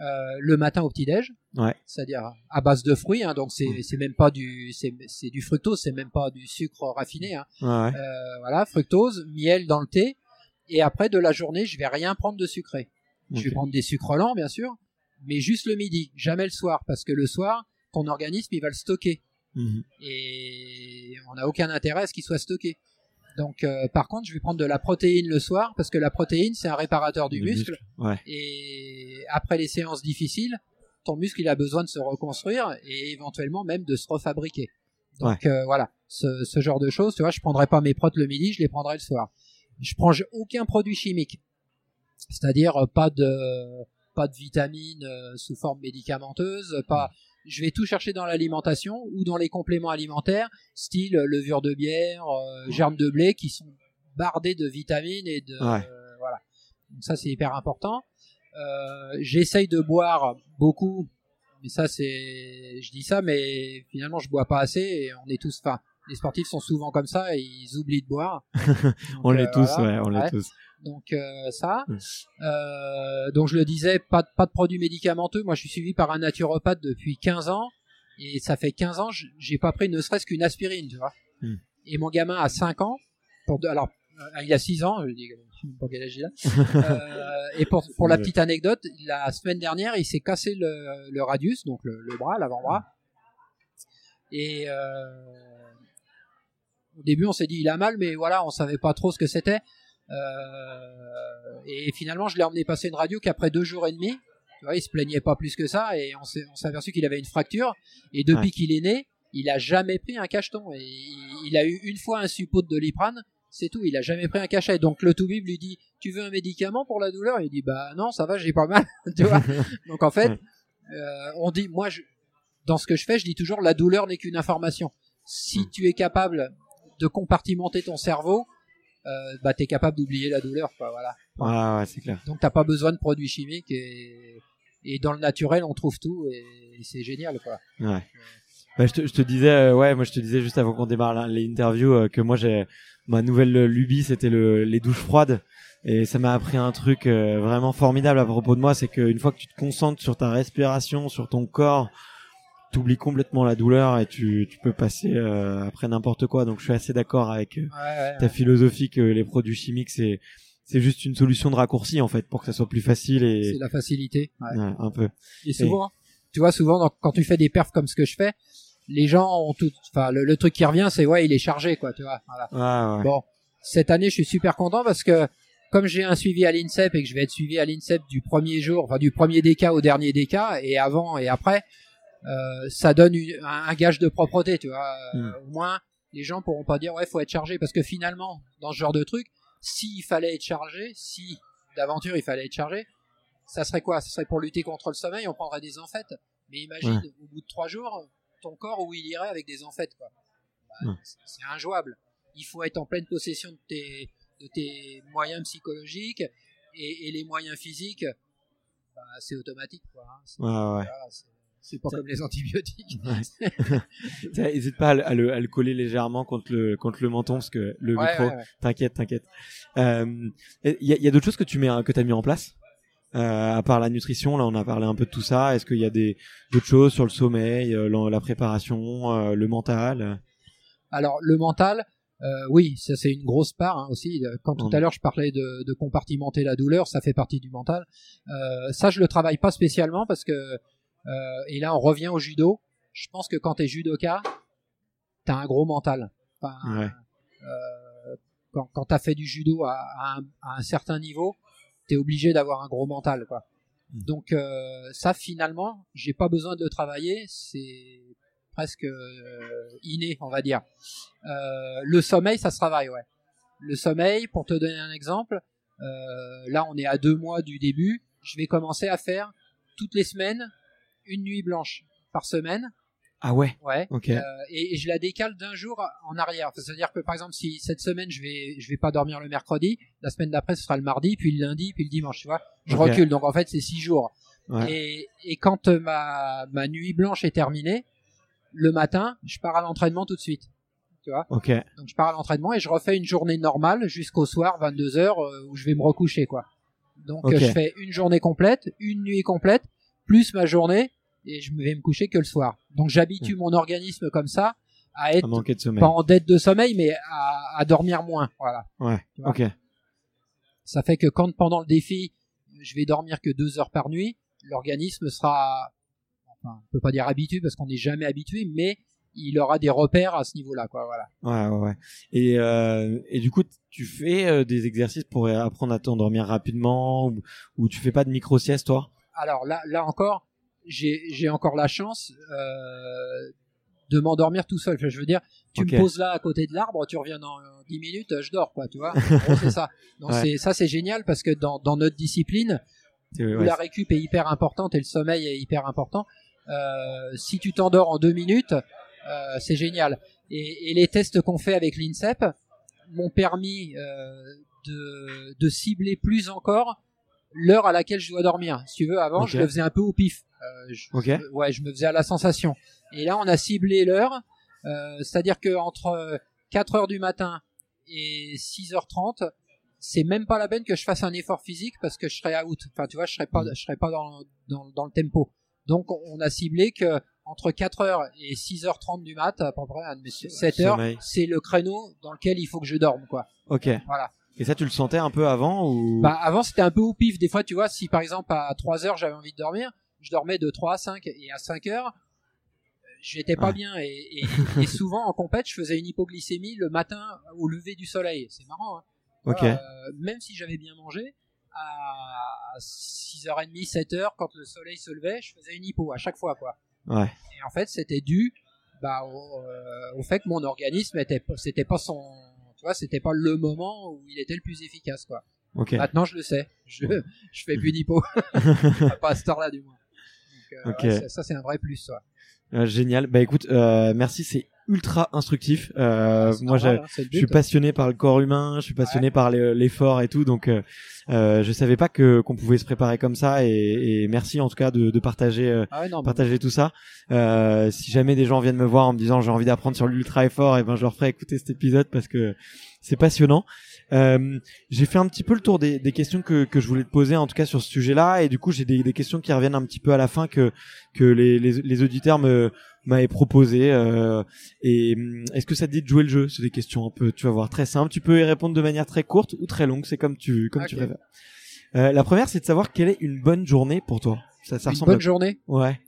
S2: euh, le matin au petit déj,
S1: ouais.
S2: c'est-à-dire à base de fruits, hein, donc c'est mm. c'est même pas du c'est du fructose, c'est même pas du sucre raffiné, hein.
S1: ouais.
S2: euh, voilà fructose, miel dans le thé, et après de la journée je vais rien prendre de sucré, je vais prendre des sucres lents bien sûr, mais juste le midi, jamais le soir, parce que le soir ton organisme il va le stocker,
S1: mm-hmm.
S2: et on n'a aucun intérêt à ce qu'il soit stocké. Donc, euh, par contre, je vais prendre de la protéine le soir parce que la protéine, c'est un réparateur du muscle. Et après les séances difficiles, ton muscle, il a besoin de se reconstruire et éventuellement même de se refabriquer. Donc euh, voilà, ce, ce, genre de choses, tu vois, je prendrai pas mes protes le midi, je les prendrai le soir. je prends aucun produit chimique. C'est-à-dire euh, pas de pas de vitamines euh, sous forme médicamenteuse, pas je vais tout chercher dans l'alimentation ou dans les compléments alimentaires, style levure de bière, euh, germes de blé qui sont bardés de vitamines et de voilà. Donc ça c'est hyper important. J'essaye de boire beaucoup, mais ça c'est, je dis ça, mais finalement je bois pas assez et on est tous, enfin les sportifs sont souvent comme ça et ils oublient de boire. [LAUGHS]
S1: on l'est tous, ouais, on l'est tous.
S2: Donc euh, ça. Mm. Euh, donc je le disais, pas, pas de produits médicamenteux. Moi, je suis suivi par un naturopathe depuis 15 ans et ça fait 15 ans, j'ai pas pris ne serait-ce qu'une aspirine, tu vois. Mm. Et mon gamin a 5 ans. Pour alors, euh, il a 6 ans, je dis pas quel âge il a. [LAUGHS] et pour, pour la petite anecdote, la semaine dernière, il s'est cassé le, le radius, donc le, le bras, l'avant-bras. Et au début, on s'est dit il a mal, mais voilà, on savait pas trop ce que c'était. Euh, et finalement, je l'ai emmené passer une radio qu'après deux jours et demi, tu vois, il se plaignait pas plus que ça, et on s'est, aperçu qu'il avait une fracture. Et depuis qu'il est né, il a jamais pris un cacheton. Et il, a eu une fois un suppôt de doliprane, c'est tout. Il a jamais pris un cachet. Donc le toubib lui dit, tu veux un médicament pour la douleur? Il dit, bah non, ça va, j'ai pas mal. [LAUGHS] tu vois Donc en fait, euh, on dit, moi, je, dans ce que je fais, je dis toujours, la douleur n'est qu'une information. Si tu es capable de compartimenter ton cerveau, euh, bah t'es capable d'oublier la douleur, quoi. Voilà.
S1: Ah ouais, c'est clair.
S2: Donc t'as pas besoin de produits chimiques et et dans le naturel on trouve tout et, c'est génial, quoi.
S1: Ouais. Bah, je, te, je te disais, euh, ouais, moi je te disais juste avant qu'on démarre l'interview euh, que moi j'ai ma nouvelle lubie, c'était le, les douches froides. Et ça m'a appris un truc euh, vraiment formidable à propos de moi, c'est qu'une fois que tu te concentres sur ta respiration, sur ton corps, t'oublies complètement la douleur et tu, tu peux passer euh, après n'importe quoi. Donc je suis assez d'accord avec euh, ta philosophie que les produits chimiques c'est c'est juste une solution de raccourci en fait pour que ça soit plus facile et
S2: c'est la facilité.
S1: Ouais. un peu.
S2: Et souvent, tu vois souvent quand tu fais des perfs comme ce que je fais, les gens ont tout, enfin le, truc qui revient c'est ouais il est chargé quoi, tu vois.
S1: Voilà.
S2: Bon, cette année je suis super content parce que comme j'ai un suivi à l'INSEP et que je vais être suivi à l'INSEP du premier jour, enfin du premier DK au dernier DK et avant et après, euh, ça donne un, gage de propreté, tu vois. Euh, hmm. Au moins, les gens pourront pas dire ouais, faut être chargé, parce que finalement, dans ce genre de truc, s'il fallait être chargé, si d'aventure il fallait être chargé, ça serait quoi? Ça serait pour lutter contre le sommeil, on prendrait des amphètes. Mais imagine, au bout de trois jours, ton corps où il irait avec des amphètes, quoi. Bah, c'est injouable. Il faut être en pleine possession de tes, de tes moyens psychologiques et, et les moyens physiques. Bah, c'est automatique, quoi.
S1: Hein. ouais, ouais.
S2: C'est pas comme les antibiotiques. [LAUGHS]
S1: N'hésite pas à le, à le, coller légèrement contre le, contre le menton parce que le micro, t'inquiète, t'inquiète. Il euh, y a, y a d'autres choses que tu mets, que t'as mis en place? Euh, à part la nutrition, là on a parlé un peu de tout ça. Est-ce qu'il y a des d'autres choses sur le sommeil, euh, la, préparation, euh, le mental?
S2: Alors le mental, euh, oui, ça c'est une grosse part hein, aussi. Quand tout à l'heure je parlais de, de, compartimenter la douleur, ça fait partie du mental. Euh, ça je le travaille pas spécialement parce que et là, on revient au judo. Je pense que quand t'es judoka, t'as un gros mental. Enfin, euh, quand, quand t'as fait du judo à, un, à un, certain niveau, t'es obligé d'avoir un gros mental, quoi. Hmm. Donc euh, ça, finalement, j'ai pas besoin de le travailler. C'est presque euh, inné, on va dire. Euh, le sommeil, ça se travaille, ouais. Le sommeil, pour te donner un exemple, euh, là, on est à deux mois du début. Je vais commencer à faire toutes les semaines une nuit blanche par semaine.
S1: Ah ouais.
S2: Ouais.
S1: Ok.
S2: Euh, et, je la décale d'un jour en arrière. C'est-à-dire que par exemple, si cette semaine je vais je vais pas dormir le mercredi, la semaine d'après ce sera le mardi, puis le lundi, puis le dimanche. Tu vois. Je recule. Donc en fait c'est six jours. Et, et quand euh, ma ma nuit blanche est terminée, le matin, je pars à l'entraînement tout de suite. Tu vois?
S1: Ok.
S2: Donc je pars à l'entraînement et je refais une journée normale jusqu'au soir 22 heures euh, où je vais me recoucher quoi. Donc je fais une journée complète, une nuit complète, plus ma journée et je vais me coucher que le soir. Donc j'habitue mon organisme comme ça à être pas en dette de sommeil, mais à, à dormir moins. Voilà.
S1: Ouais. Ok.
S2: Ça fait que quand pendant le défi, je vais dormir que deux heures par nuit, l'organisme sera, enfin, on peut pas dire habitué parce qu'on n'est jamais habitué, mais il aura des repères à ce niveau-là, quoi. Voilà.
S1: Ouais, ouais, ouais. Et euh, et du coup, tu fais euh, des exercices pour apprendre à t'endormir rapidement ou, ou tu fais pas de micro sieste, toi?
S2: Alors là, là encore, j'ai encore la chance euh, de m'endormir tout seul. je veux dire, tu me poses là à côté de l'arbre, tu reviens dans 10 minutes, je dors, quoi, tu vois. c'est ça. [LAUGHS] Donc c'est ça, c'est génial parce que dans, dans notre discipline, où la récup est hyper importante et le sommeil est hyper important, euh, si tu t'endors en deux minutes, euh, c'est génial. Et, et, les tests qu'on fait avec l'INSEP m'ont permis euh, de, de cibler plus encore l'heure à laquelle je dois dormir. Si tu veux, avant, je le faisais un peu au pif. Euh, je, ouais, je me faisais à la sensation. Et là, on a ciblé l'heure, euh, c'est-à-dire que entre 4 heures du matin et 6h30, c'est même pas la peine que je fasse un effort physique parce que je serais out. Enfin, tu vois, je serais pas, je serais pas dans, dans, dans le tempo. Donc, on a ciblé que entre 4h et 6h30 du mat, à peu près, 7h, c'est le créneau dans lequel il faut que je dorme, quoi.
S1: Ok. Voilà. Et ça, tu le sentais un peu avant ou?
S2: Bah avant, c'était un peu au pif. Des fois, tu vois, si par exemple à 3 heures j'avais envie de dormir, je dormais de 3 à 5 et à 5 heures, j'étais pas bien et, et, souvent en compète, je faisais une hypoglycémie le matin au lever du soleil. C'est marrant. Hein
S1: ok. Euh,
S2: même si j'avais bien mangé, à 6h30, 7h, quand le soleil se levait, je faisais une hypo à chaque fois, quoi.
S1: Ouais.
S2: Et en fait, c'était dû bah, au, euh, au, fait que mon organisme était, c'était pas son, tu vois, c'était pas le moment où il était le plus efficace, quoi. Maintenant, je le sais. Je, je fais plus d'hypo. [LAUGHS] pas à ce là du moins. Donc, euh, ça, c'est un vrai plus, ça.
S1: Euh, génial. Bah écoute, euh, merci, c'est ultra instructif. Euh, moi, hein, je suis passionné par le corps humain, je suis passionné par l'effort et tout, donc euh, euh, je savais pas que qu'on pouvait se préparer comme ça. Et, et merci en tout cas de, de partager, ah partager tout ça. si jamais des gens viennent me voir en me disant j'ai envie d'apprendre sur l'ultra effort, et eh ben je leur ferai écouter cet épisode parce que c'est passionnant. Euh, j'ai fait un petit peu le tour des, des, questions que, que je voulais te poser, en tout cas sur ce sujet-là, et du coup j'ai des, des, questions qui reviennent un petit peu à la fin que que les, les, les auditeurs me m'avaient proposé. Euh, et hum, est-ce que ça te dit de jouer le jeu? C'est des questions un peu, tu vas voir, très simples. Tu peux y répondre de manière très courte ou très longue, c'est comme tu comme tu préfères. Euh, la première, c'est de savoir quelle est une bonne journée pour toi.
S2: Ça, ça une bonne journée?
S1: Ouais.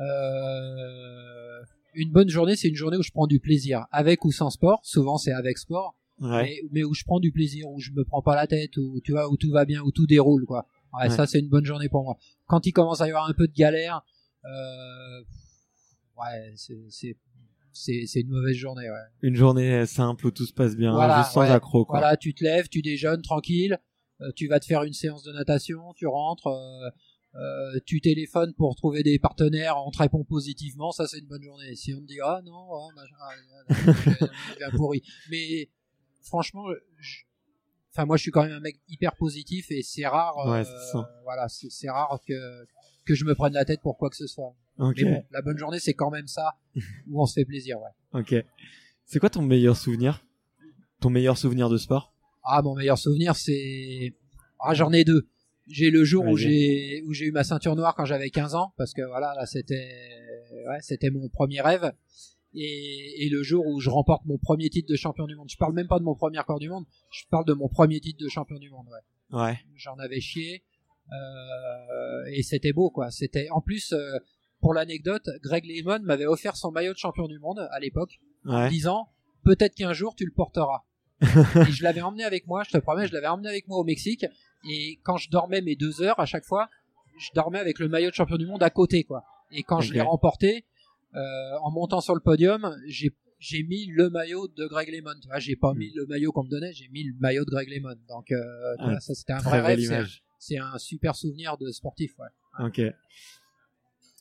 S2: Euh, une bonne journée, c'est une journée où je prends du plaisir, avec ou sans sport. Souvent, c'est avec sport mais, où je prends du plaisir, où je me prends pas la tête, où tu vois, où tout va bien, où tout déroule, quoi. Ouais, ça c'est une bonne journée pour moi. Quand il commence à y avoir un peu de galère, euh, ouais, c'est c'est une mauvaise journée. Ouais.
S1: Une journée simple où tout se passe bien, juste sans accro. Quoi.
S2: Voilà, tu te lèves, tu déjeunes tranquille, euh, tu vas te faire une séance de natation, tu rentres, euh, euh, tu téléphones pour trouver des partenaires, on te répond positivement, ça c'est une bonne journée. Si on te dit ah non, ouais, machin, bien pourri. Mais franchement, enfin moi je suis quand même un mec hyper positif et c'est rare, euh, voilà, c'est rare que que je me prenne la tête pour quoi que ce soit. Mais bon, la bonne journée c'est quand même ça où on se fait plaisir, ouais.
S1: Ok. C'est quoi ton meilleur souvenir? Ton meilleur souvenir de sport?
S2: Ah mon meilleur souvenir c'est ah j'en ai deux. J'ai le jour où j'ai où j'ai eu ma ceinture noire quand j'avais 15 ans parce que voilà là c'était ouais, c'était mon premier rêve et, et, le jour où je remporte mon premier titre de champion du monde. Je parle même pas de mon premier record du monde, je parle de mon premier titre de champion du monde.
S1: Ouais. ouais.
S2: J'en avais chié euh, et c'était beau quoi. C'était en plus euh, pour l'anecdote, Greg Lemon m'avait offert son maillot de champion du monde à l'époque ouais. en disant peut-être qu'un jour tu le porteras. [LAUGHS] et je l'avais emmené avec moi, je te promets, je l'avais emmené avec moi au Mexique et quand je dormais mes deux heures à chaque fois, je dormais avec le maillot de champion du monde à côté quoi. Et quand je l'ai remporté, en montant sur le podium, j'ai j'ai mis le maillot de Greg Lemon. Tu vois, j'ai pas mis le maillot qu'on me donnait, j'ai mis le maillot de Greg Lemon. Donc euh, ah, ça c'était un vrai rêve. C'est un, super souvenir de sportif. Ouais.
S1: Ok.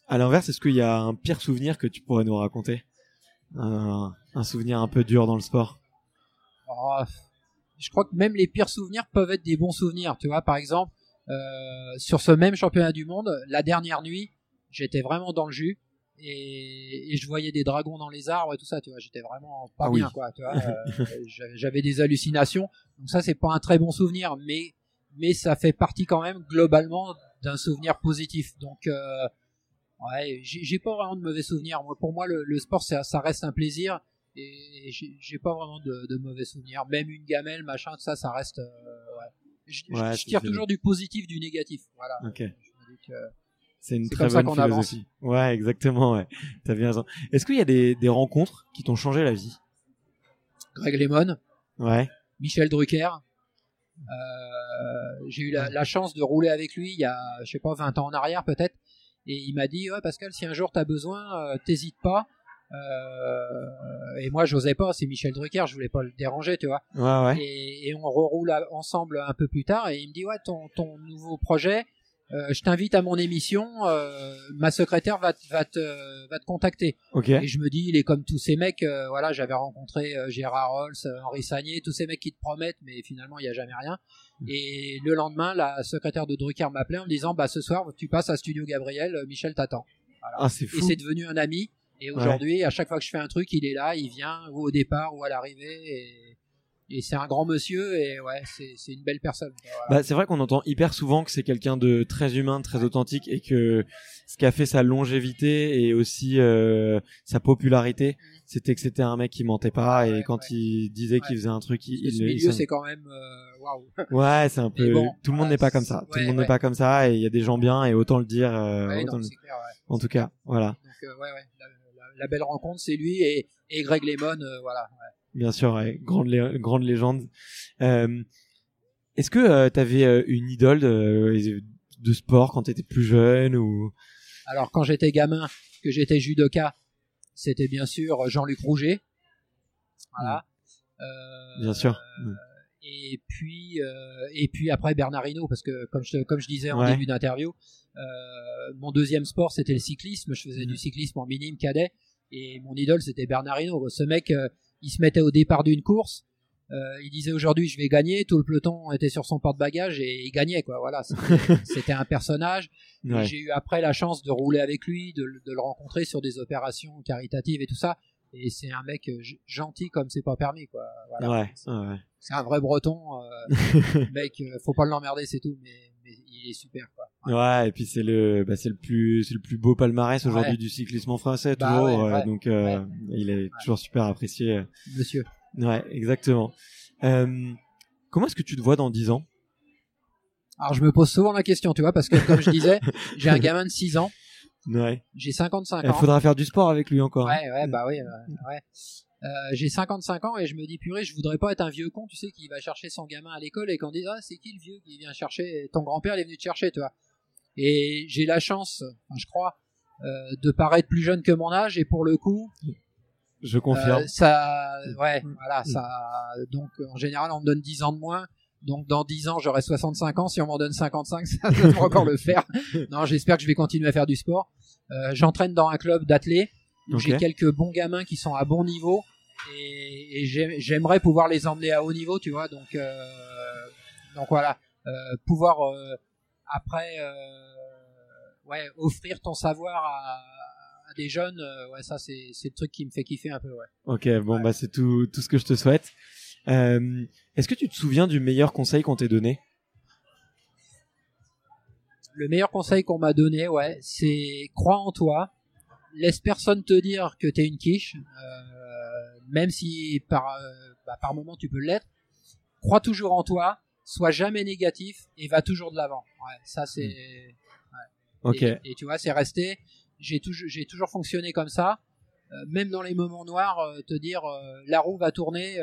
S1: À l'inverse, est-ce qu'il y a un pire souvenir que tu pourrais nous raconter? Un, un, souvenir un peu dur dans le sport?
S2: Oh, Je crois que même les pires souvenirs peuvent être des bons souvenirs. Tu vois, par exemple, euh, sur ce même championnat du monde, la dernière nuit, j'étais vraiment dans le jus et, et, je voyais des dragons dans les arbres et tout ça, tu vois, j'étais vraiment pas ah bien, quoi, tu vois, euh, [LAUGHS] j'avais des hallucinations, donc ça c'est pas un très bon souvenir, mais mais ça fait partie quand même globalement d'un souvenir positif, donc euh, ouais, j'ai pas vraiment de mauvais souvenirs. Moi, pour moi, le, le sport ça, ça, reste un plaisir et j'ai pas vraiment de, de, mauvais souvenirs, même une gamelle, machin, tout ça, ça reste, euh, ouais. Je, ouais, je tire toujours du positif, du négatif, voilà.
S1: Okay. Je me dis que c'est une très bonne philosophie. Ouais, exactement. Ouais, t'as bien raison. Est-ce qu'il y a des, des rencontres qui t'ont changé la vie?
S2: Greg Lemon.
S1: Ouais.
S2: Michel Drucker. Euh, j'ai eu la, la, chance de rouler avec lui il y a, je sais pas, 20 ans en arrière peut-être. Et il m'a dit, ouais, Pascal, si un jour t'as besoin, euh, t'hésites pas. Euh, et moi, j'osais pas. C'est Michel Drucker, je voulais pas le déranger, tu vois.
S1: Ouais, ouais.
S2: Et, et on reroule ensemble un peu plus tard. Et il me dit ouais, ton, ton nouveau projet, euh, je t'invite à mon émission, euh, ma secrétaire va, va, te, va te contacter.
S1: Okay.
S2: Et je me dis, il est comme tous ces mecs, euh, voilà, j'avais rencontré euh, Gérard Rolls, Henri Sagné, tous ces mecs qui te promettent, mais finalement il n'y a jamais rien. Mm. Et le lendemain, la secrétaire de Drucker m'appelait en me disant, bah ce soir tu passes à Studio Gabriel, Michel t'attend.
S1: Voilà. Ah, c'est fou.
S2: Et c'est devenu un ami. Et aujourd'hui, ouais. à chaque fois que je fais un truc, il est là, il vient, ou au départ, ou à l'arrivée. Et et c'est un grand monsieur et ouais c'est une belle personne
S1: voilà. bah, c'est vrai qu'on entend hyper souvent que c'est quelqu'un de très humain très authentique et que ce qui a fait sa longévité et aussi euh, sa popularité mmh. c'était que c'était un mec qui mentait pas ouais, et quand ouais. il disait qu'il faisait un truc il,
S2: ce
S1: il
S2: milieu c'est quand même euh, waouh
S1: wow. ouais c'est un [LAUGHS] peu bon, tout le monde n'est pas comme ça tout le monde n'est pas comme ça et il y a des gens bien et autant le dire euh, autant
S2: non,
S1: le...
S2: clair,
S1: en tout cas voilà
S2: donc euh, ouais ouais la, la, la, belle rencontre c'est lui et, et Greg Lemon euh, voilà
S1: Bien sûr, ouais, grande, lé grande légende. Euh, Est-ce que euh, tu avais euh, une idole de, de sport quand tu étais plus jeune ou?
S2: Alors quand j'étais gamin, que j'étais judoka, c'était bien sûr Jean-Luc Rouget. Voilà.
S1: Mmh. bien sûr. Mmh.
S2: Et puis et puis après Bernard Hinault parce que comme je comme je disais en ouais. début d'interview, mon deuxième sport c'était le cyclisme. Je faisais mmh. du cyclisme en minime cadet et mon idole c'était Bernard Hinault. Ce mec il se mettait au départ d'une course, euh, il disait aujourd'hui je vais gagner, tout le peloton était sur son porte-bagages et il gagnait quoi. Voilà, c'était [LAUGHS] un personnage.
S1: Ouais.
S2: J'ai eu après la chance de rouler avec lui, de, de, le rencontrer sur des opérations caritatives et tout ça. Et c'est un mec gentil comme c'est pas permis quoi. Voilà.
S1: Ouais, ouais.
S2: C'est un vrai breton, euh, [LAUGHS] mec. Faut pas l'emmerder c'est tout, mais, mais, il est super quoi.
S1: Ouais, ouais et puis c'est le, bah, c'est le plus, c'est le plus beau palmarès aujourd'hui ouais. du cyclisme français
S2: bah,
S1: toujours.
S2: ouais,
S1: donc euh, il est toujours super apprécié.
S2: Monsieur.
S1: Ouais, exactement. Euh, comment est-ce que tu te vois dans 10 ans?
S2: Alors je me pose souvent la question, tu vois, parce que comme je disais, [LAUGHS] j'ai un gamin de 6 ans.
S1: Ouais.
S2: J'ai 55 ans.
S1: Il faudra faire du sport avec lui encore.
S2: Ouais, ouais, bah oui, ouais. Euh, j'ai 55 ans et je me dis purée, je voudrais pas être un vieux con, tu sais, qui va chercher son gamin à l'école et qu'on dit ah c'est qui le vieux qui vient chercher? Ton grand-père, il est venu te chercher, tu vois. Et j'ai la chance, enfin, je crois, euh, de paraître plus jeune que mon âge et pour le coup,
S1: je confirme.
S2: Euh, ça, ouais, voilà, ça. Donc en général, on me donne 10 ans de moins. Donc dans 10 ans, j'aurai 65 ans. Si on m'en donne 55, [LAUGHS] ça devrait encore le faire. [LAUGHS] Non, j'espère que je vais continuer à faire du sport. Euh, J'entraîne dans un club d'athlètes. Okay. J'ai quelques bons gamins qui sont à bon niveau et, et j'aimerais pouvoir les emmener à haut niveau, tu vois. Donc euh, donc voilà, euh, pouvoir euh, après ouais offrir ton savoir à à des jeunes, euh, ouais, ça c'est c'est le truc qui me fait kiffer un peu, ouais.
S1: Ok, bon ouais. bah c'est tout tout ce que je te souhaite. Euh, Est-ce que tu te souviens du meilleur conseil qu'on t'ait donné?
S2: Le meilleur conseil qu'on m'a donné, ouais, c'est crois en toi, laisse personne te dire que t'es une quiche, euh, même si par bah, par moment tu peux l'être. Crois toujours en toi, sois jamais négatif et va toujours de l'avant. Ouais, ça c'est. Ouais.
S1: Ok.
S2: Et, et, tu vois, c'est resté j'ai toujours j'ai toujours fonctionné comme ça euh, même dans les moments noirs euh, te dire euh, la roue va tourner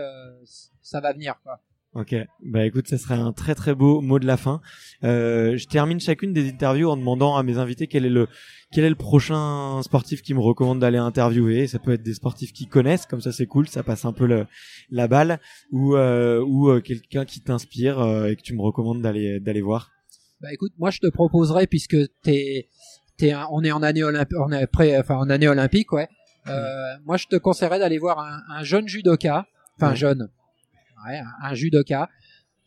S2: ça va venir quoi
S1: Ok, bah écoute, ça serait un très très beau mot de la fin. Euh, je termine chacune des interviews en demandant à mes invités quel est le quel est le prochain sportif qui me recommande d'aller interviewer. Ça peut être des sportifs qui connaissent, comme ça c'est cool, ça passe un peu le, la balle, ou euh, ou euh, quelqu'un qui t'inspire et que tu me recommandes d'aller d'aller voir.
S2: Bah écoute, moi je te proposerais puisque t'es un, on est en année olympique, on est prêt, enfin en année olympique, ouais. Euh, moi, je te conseillerais d'aller voir un, un, jeune judoka, enfin jeune, ouais, un, un judoka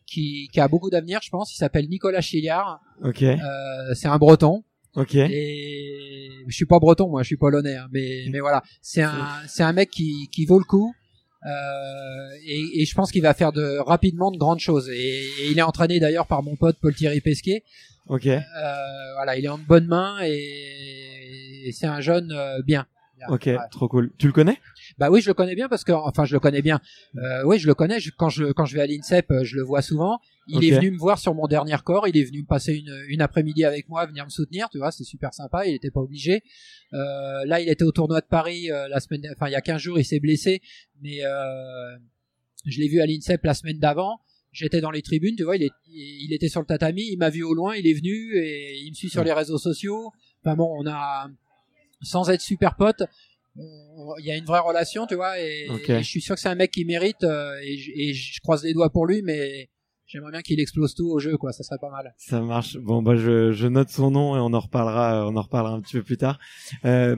S2: qui, qui a beaucoup d'avenir, je pense. Il s'appelle Nicolas Chiliard.
S1: Ok,
S2: Euh, c'est un Breton.
S1: ok,
S2: Et je suis pas Breton, moi, je suis polonais, hein, mais mais voilà, c'est un c'est un mec qui qui vaut le coup. Euh, et, et je pense qu'il va faire de rapidement de grandes choses. Et, et il est entraîné d'ailleurs par mon pote Paul Thierry Pesquet.
S1: ok.
S2: Euh, voilà, il est en bonne main et, et c'est un jeune bien. bien.
S1: Ok,
S2: Ouais.
S1: trop cool. Tu le connais?
S2: Bah oui, je le connais bien parce que, enfin, je le connais bien. Euh, oui, je le connais. Je- quand je quand je vais à l'INSEP, euh, je le vois souvent. Il est venu me voir sur mon dernier corps. Il est venu me passer une, une après-midi avec moi, venir me soutenir. Tu vois, c'est super sympa. Il était pas obligé. Euh, là, il était au tournoi de Paris euh, la semaine, enfin, il y a 15 jours, il s'est blessé, mais euh, je l'ai vu à l'INSEP la semaine d'avant. J'étais dans les tribunes, tu vois, il, est, il était sur le tatami, il m'a vu au loin, il est venu et il me suit sur les réseaux sociaux. Enfin bon, on a, sans être super potes, il y a une vraie relation, tu vois, et, je suis sûr que c'est un mec qui mérite, euh, et, je croise les doigts pour lui, mais j'aimerais bien qu'il explose tout au jeu, quoi, ça serait pas mal.
S1: Ça marche. Bon, bah, je, je note son nom et on en reparlera, on en reparlera un petit peu plus tard. Euh,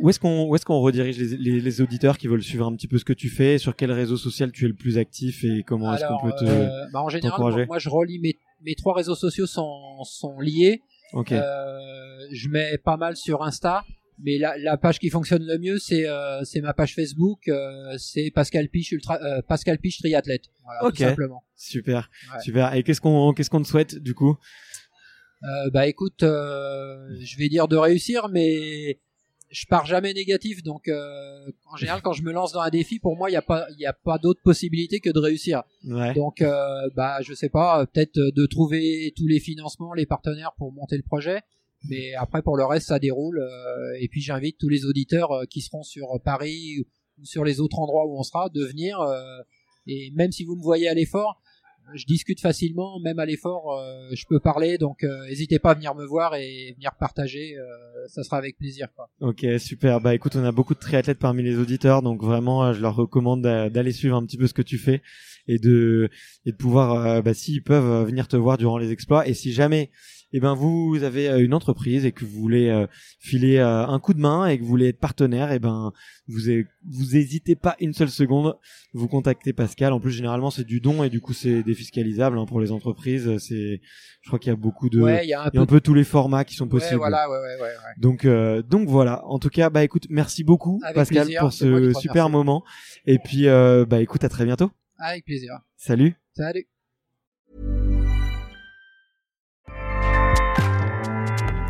S1: où est-ce qu'on où est-ce qu'on redirige les, les, les, auditeurs qui veulent suivre un petit peu ce que tu fais? Sur quel réseau social tu es le plus actif et comment est-ce qu'on peut te
S2: euh, bah en général, moi je relis mes, mes trois réseaux sociaux sont sont liés. Okay. Euh, je mets pas mal sur Insta, mais la, la page qui fonctionne le mieux c'est euh, ma page Facebook, euh, c'est Pascal Piche ultra euh, Pascal Piche triathlète. Voilà, tout simplement.
S1: Super, super. Et qu'est-ce qu'on qu'est-ce qu'on te souhaite du coup?
S2: Bah écoute, je vais dire de réussir, mais je pars jamais négatif, donc en général quand je me lance dans un défi, pour moi il n'y a pas il y a pas d'autre possibilité que de réussir. Donc bah je sais pas, peut-être de trouver tous les financements, les partenaires pour monter le projet. Mais après pour le reste ça déroule euh, et puis j'invite tous les auditeurs euh, qui seront sur Paris ou sur les autres endroits où on sera de venir et même si vous me voyez à l'effort, je discute facilement, même à l'effort, euh, je peux parler, donc euh, n'hésitez pas à venir me voir et venir partager, euh, ça sera avec plaisir. Quoi.
S1: Ok, super. Bah écoute, on a beaucoup de triathlètes parmi les auditeurs, donc vraiment, je leur recommande d'aller suivre un petit peu ce que tu fais et de et de pouvoir, bah, s'ils peuvent venir te voir durant les exploits, et si jamais eh ben vous avez euh, une entreprise et que vous voulez euh, filer euh, un coup de main et que vous voulez être partenaire, et eh ben vous vous hésitez pas une seule seconde, vous contactez Pascal. En plus généralement c'est du don et du coup c'est défiscalisable hein, pour les entreprises. C'est, je crois qu'il y a beaucoup de,
S2: il y
S1: a un, peu... tous les formats qui sont possibles.
S2: voilà, ouais, ouais, ouais,
S1: Donc donc voilà. En tout cas, bah écoute, merci beaucoup Pascal pour ce super moment. Et puis bah écoute, à très bientôt.
S2: Avec plaisir.
S1: Salut.
S2: Salut.